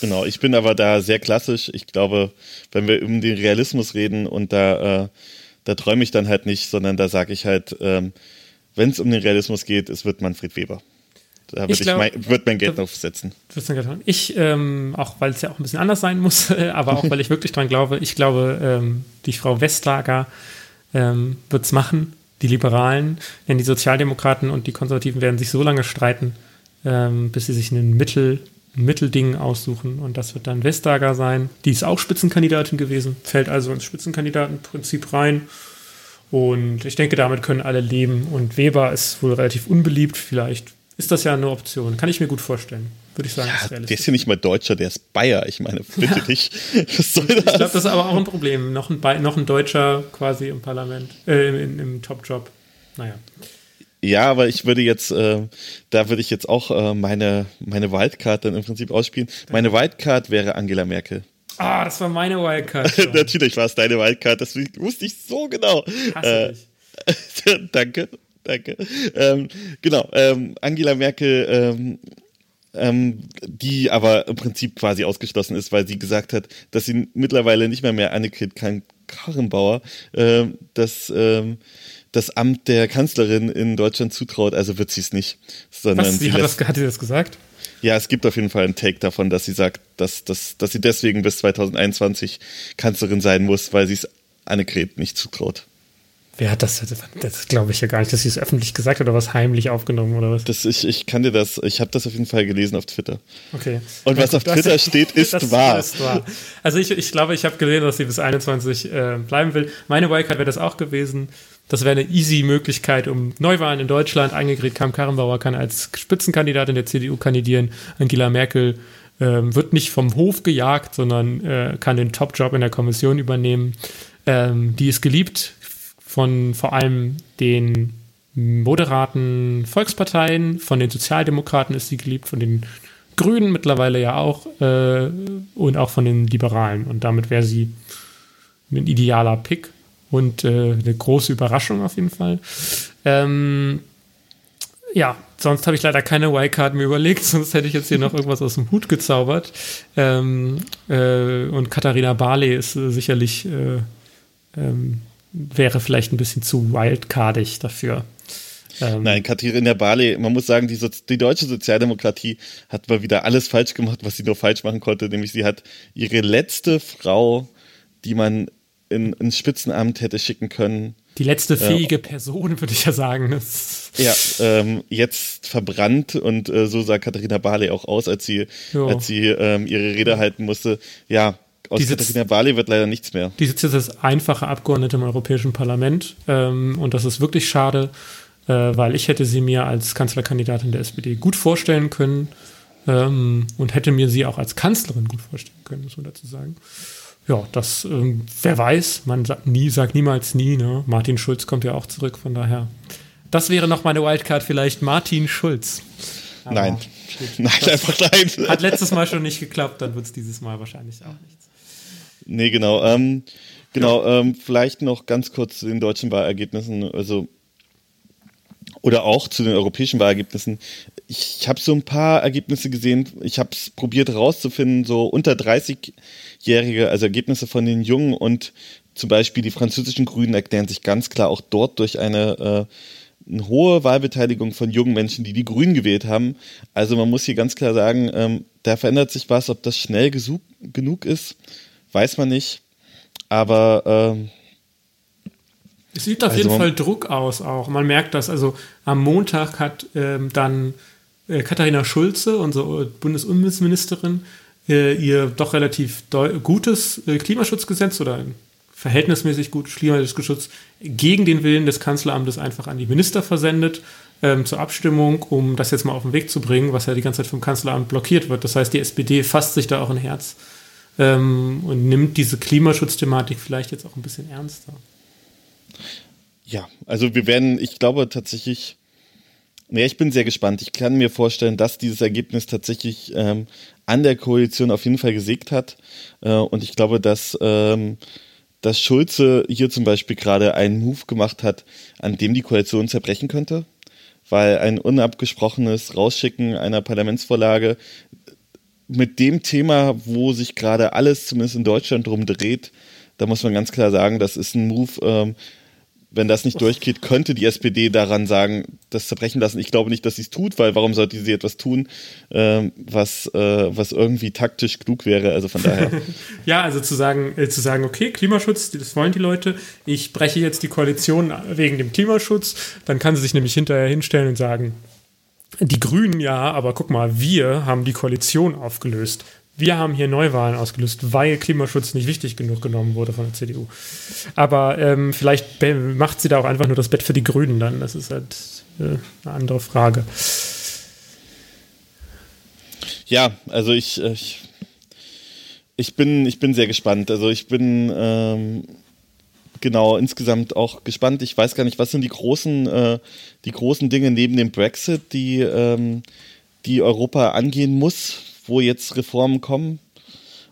Genau, ich bin aber da sehr klassisch. Ich glaube, wenn wir um den Realismus reden und da, äh, da träume ich dann halt nicht, sondern da sage ich halt, ähm, wenn es um den Realismus geht, es wird Manfred Weber. Da würde ich, glaub, ich mein, würd mein Geld drauf setzen. Ich, ähm, auch weil es ja auch ein bisschen anders sein muss, aber auch weil ich wirklich dran glaube, ich glaube, ähm, die Frau Westlager ähm, wird es machen, die Liberalen, denn die Sozialdemokraten und die Konservativen werden sich so lange streiten, ähm, bis sie sich einen Mittel, ein Mittelding aussuchen und das wird dann Vestager sein. Die ist auch Spitzenkandidatin gewesen, fällt also ins Spitzenkandidatenprinzip rein. Und ich denke, damit können alle leben. Und Weber ist wohl relativ unbeliebt. Vielleicht ist das ja eine Option. Kann ich mir gut vorstellen. Würde ich sagen. Ja, der ist ja nicht mal Deutscher, der ist Bayer. Ich meine, bitte ja. dich. Was soll das? Ich glaube, das ist aber auch ein Problem. Noch ein, noch ein Deutscher quasi im Parlament, äh, im, im Top-Job. Naja. Ja, aber ich würde jetzt, äh, da würde ich jetzt auch äh, meine, meine Wildcard dann im Prinzip ausspielen. Meine Wildcard wäre Angela Merkel. Ah, das war meine Wildcard. Natürlich war es deine Wildcard, das wusste ich so genau. Hasse äh, danke. Danke. Ähm, genau, ähm, Angela Merkel, ähm, ähm, die aber im Prinzip quasi ausgeschlossen ist, weil sie gesagt hat, dass sie mittlerweile nicht mehr mehr Annegret Karrenbauer, äh, dass, ähm, das Amt der Kanzlerin in Deutschland zutraut, also wird sie es nicht. Sondern Was, sie hat, das, hat sie das gesagt? Ja, es gibt auf jeden Fall einen Take davon, dass sie sagt, dass, dass, dass sie deswegen bis 2021 Kanzlerin sein muss, weil sie es Annegret nicht zutraut. Wer hat das? Das glaube ich ja gar nicht, dass sie es öffentlich gesagt hat oder was heimlich aufgenommen oder was? Das, ich, ich kann dir das, ich habe das auf jeden Fall gelesen auf Twitter. Okay. Und was auf Twitter das, steht, ist das, wahr. ist wahr. Also ich, ich glaube, ich habe gelesen, dass sie bis 21 äh, bleiben will. Meine Wildcard wäre das auch gewesen. Das wäre eine easy Möglichkeit, um Neuwahlen in Deutschland. Eingegräht Kam Karrenbauer kann als Spitzenkandidatin der CDU kandidieren. Angela Merkel ähm, wird nicht vom Hof gejagt, sondern äh, kann den Top-Job in der Kommission übernehmen. Ähm, die ist geliebt von vor allem den moderaten Volksparteien, von den Sozialdemokraten ist sie geliebt, von den Grünen mittlerweile ja auch äh, und auch von den Liberalen. Und damit wäre sie ein idealer Pick und äh, eine große Überraschung auf jeden Fall. Ähm, ja, sonst habe ich leider keine Wildcard mir überlegt, sonst hätte ich jetzt hier noch irgendwas aus dem Hut gezaubert. Ähm, äh, und Katharina Barley ist äh, sicherlich äh, ähm, wäre vielleicht ein bisschen zu wildcardig dafür. Ähm, Nein, Katharina Barley, man muss sagen, die, so die, deutsche Sozialdemokratie hat mal wieder alles falsch gemacht, was sie nur falsch machen konnte, nämlich sie hat ihre letzte Frau, die man in, ins Spitzenamt hätte schicken können. Die letzte äh, fähige äh, Person, würde ich ja sagen. ja, ähm, jetzt verbrannt und äh, so sah Katharina Barley auch aus, als sie, als sie ähm, ihre Rede halten musste. Ja, aus die sitzt, Katharina Barley wird leider nichts mehr. Die sitzt jetzt als einfache Abgeordnete im Europäischen Parlament ähm, und das ist wirklich schade, äh, weil ich hätte sie mir als Kanzlerkandidatin der SPD gut vorstellen können ähm, und hätte mir sie auch als Kanzlerin gut vorstellen können, muss man dazu sagen. Ja, das, ähm, wer weiß, man sagt nie, sagt niemals nie, ne? Martin Schulz kommt ja auch zurück, von daher. Das wäre noch meine Wildcard vielleicht, Martin Schulz. Aber nein. Nein, einfach nein. Hat letztes Mal schon nicht geklappt, dann wird es dieses Mal wahrscheinlich auch nichts. Nee, genau. Ähm, genau, ja. ähm, vielleicht noch ganz kurz zu den deutschen Wahlergebnissen, also oder auch zu den europäischen Wahlergebnissen. Ich, ich habe so ein paar Ergebnisse gesehen. Ich habe es probiert herauszufinden, so unter 30-Jährige, also Ergebnisse von den Jungen und zum Beispiel die französischen Grünen erklären sich ganz klar auch dort durch eine, äh, eine hohe Wahlbeteiligung von jungen Menschen, die die Grünen gewählt haben. Also man muss hier ganz klar sagen, ähm, da verändert sich was, ob das schnell genug ist weiß man nicht. Aber ähm, es sieht auf also jeden Fall Druck aus auch. Man merkt das. Also am Montag hat ähm, dann äh, Katharina Schulze, unsere Bundesumweltministerin, äh, ihr doch relativ gutes äh, Klimaschutzgesetz oder ein verhältnismäßig gutes Klimaschutzgesetz gegen den Willen des Kanzleramtes einfach an die Minister versendet ähm, zur Abstimmung, um das jetzt mal auf den Weg zu bringen, was ja die ganze Zeit vom Kanzleramt blockiert wird. Das heißt, die SPD fasst sich da auch ein Herz ähm, und nimmt diese Klimaschutzthematik vielleicht jetzt auch ein bisschen ernster. Ja, also wir werden, ich glaube tatsächlich, ja, ich bin sehr gespannt. Ich kann mir vorstellen, dass dieses Ergebnis tatsächlich ähm, an der Koalition auf jeden Fall gesägt hat. Äh, und ich glaube, dass, ähm, dass Schulze hier zum Beispiel gerade einen Move gemacht hat, an dem die Koalition zerbrechen könnte. Weil ein unabgesprochenes Rausschicken einer Parlamentsvorlage mit dem Thema, wo sich gerade alles, zumindest in Deutschland, drum dreht, da muss man ganz klar sagen, das ist ein Move, ähm, wenn das nicht durchgeht, könnte die SPD daran sagen, das zerbrechen lassen. Ich glaube nicht, dass sie es tut, weil warum sollte sie etwas tun, ähm, was, äh, was irgendwie taktisch klug wäre? Also von daher. ja, also zu sagen, äh, zu sagen, okay, Klimaschutz, das wollen die Leute. Ich breche jetzt die Koalition wegen dem Klimaschutz. Dann kann sie sich nämlich hinterher hinstellen und sagen, die Grünen ja, aber guck mal, wir haben die Koalition aufgelöst. Wir haben hier Neuwahlen ausgelöst, weil Klimaschutz nicht wichtig genug genommen wurde von der CDU. Aber ähm, vielleicht macht sie da auch einfach nur das Bett für die Grünen dann. Das ist halt äh, eine andere Frage. Ja, also ich, äh, ich, ich, bin, ich bin sehr gespannt. Also ich bin ähm, genau, insgesamt auch gespannt. Ich weiß gar nicht, was sind die großen, äh, die großen Dinge neben dem Brexit, die, ähm, die Europa angehen muss, wo jetzt Reformen kommen?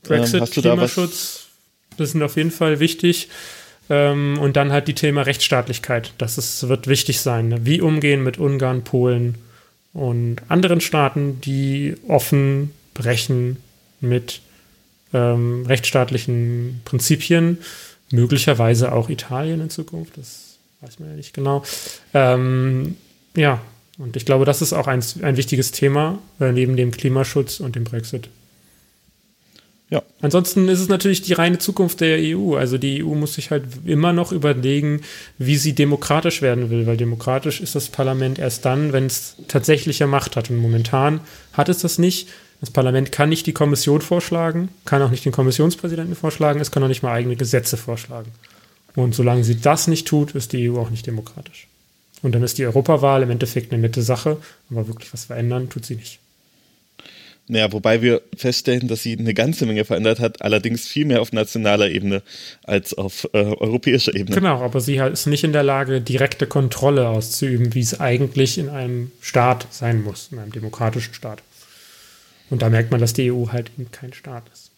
Brexit, ähm, Klimaschutz, da das sind auf jeden Fall wichtig. Ähm, und dann halt die Thema Rechtsstaatlichkeit. Das ist, wird wichtig sein. Ne? Wie umgehen mit Ungarn, Polen und anderen Staaten, die offen brechen mit ähm, rechtsstaatlichen Prinzipien möglicherweise auch Italien in Zukunft. Das weiß man ja nicht genau. Ähm, ja, und ich glaube, das ist auch ein, ein wichtiges Thema äh, neben dem Klimaschutz und dem Brexit. Ja. Ansonsten ist es natürlich die reine Zukunft der EU. Also die EU muss sich halt immer noch überlegen, wie sie demokratisch werden will, weil demokratisch ist das Parlament erst dann, wenn es tatsächliche Macht hat. Und momentan hat es das nicht. Das Parlament kann nicht die Kommission vorschlagen, kann auch nicht den Kommissionspräsidenten vorschlagen, es kann auch nicht mal eigene Gesetze vorschlagen. Und solange sie das nicht tut, ist die EU auch nicht demokratisch. Und dann ist die Europawahl im Endeffekt eine nette Sache, aber wirklich was verändern tut sie nicht. Naja, wobei wir feststellen, dass sie eine ganze Menge verändert hat, allerdings viel mehr auf nationaler Ebene als auf äh, europäischer Ebene. Genau, aber sie ist nicht in der Lage, direkte Kontrolle auszuüben, wie es eigentlich in einem Staat sein muss, in einem demokratischen Staat. Und da merkt man, dass die EU halt eben kein Staat ist.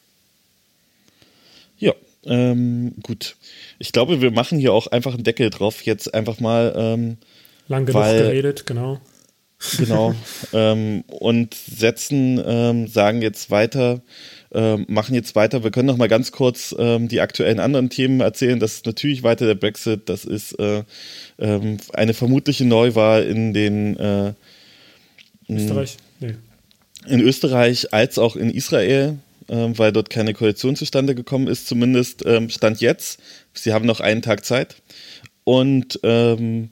Ja, ähm, gut. Ich glaube, wir machen hier auch einfach einen Deckel drauf, jetzt einfach mal. Ähm, Lang genug weil, geredet, genau. Genau. ähm, und setzen, ähm, sagen jetzt weiter, ähm, machen jetzt weiter. Wir können noch mal ganz kurz ähm, die aktuellen anderen Themen erzählen. Das ist natürlich weiter der Brexit. Das ist äh, ähm, eine vermutliche Neuwahl in den äh, Österreich. Nee. In Österreich als auch in Israel, äh, weil dort keine Koalition zustande gekommen ist. Zumindest ähm, stand jetzt. Sie haben noch einen Tag Zeit. Und ähm,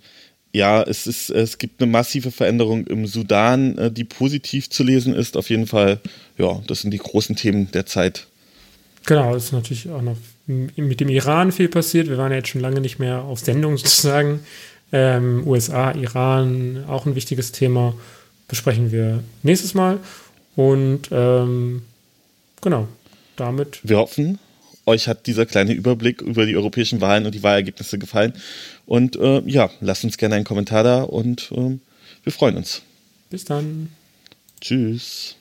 ja, es, ist, es gibt eine massive Veränderung im Sudan, äh, die positiv zu lesen ist. Auf jeden Fall, ja, das sind die großen Themen der Zeit. Genau, es ist natürlich auch noch mit dem Iran viel passiert. Wir waren ja jetzt schon lange nicht mehr auf Sendung sozusagen. Ähm, USA, Iran, auch ein wichtiges Thema. Besprechen wir nächstes Mal. Und ähm, genau, damit. Wir hoffen, euch hat dieser kleine Überblick über die europäischen Wahlen und die Wahlergebnisse gefallen. Und äh, ja, lasst uns gerne einen Kommentar da und äh, wir freuen uns. Bis dann. Tschüss.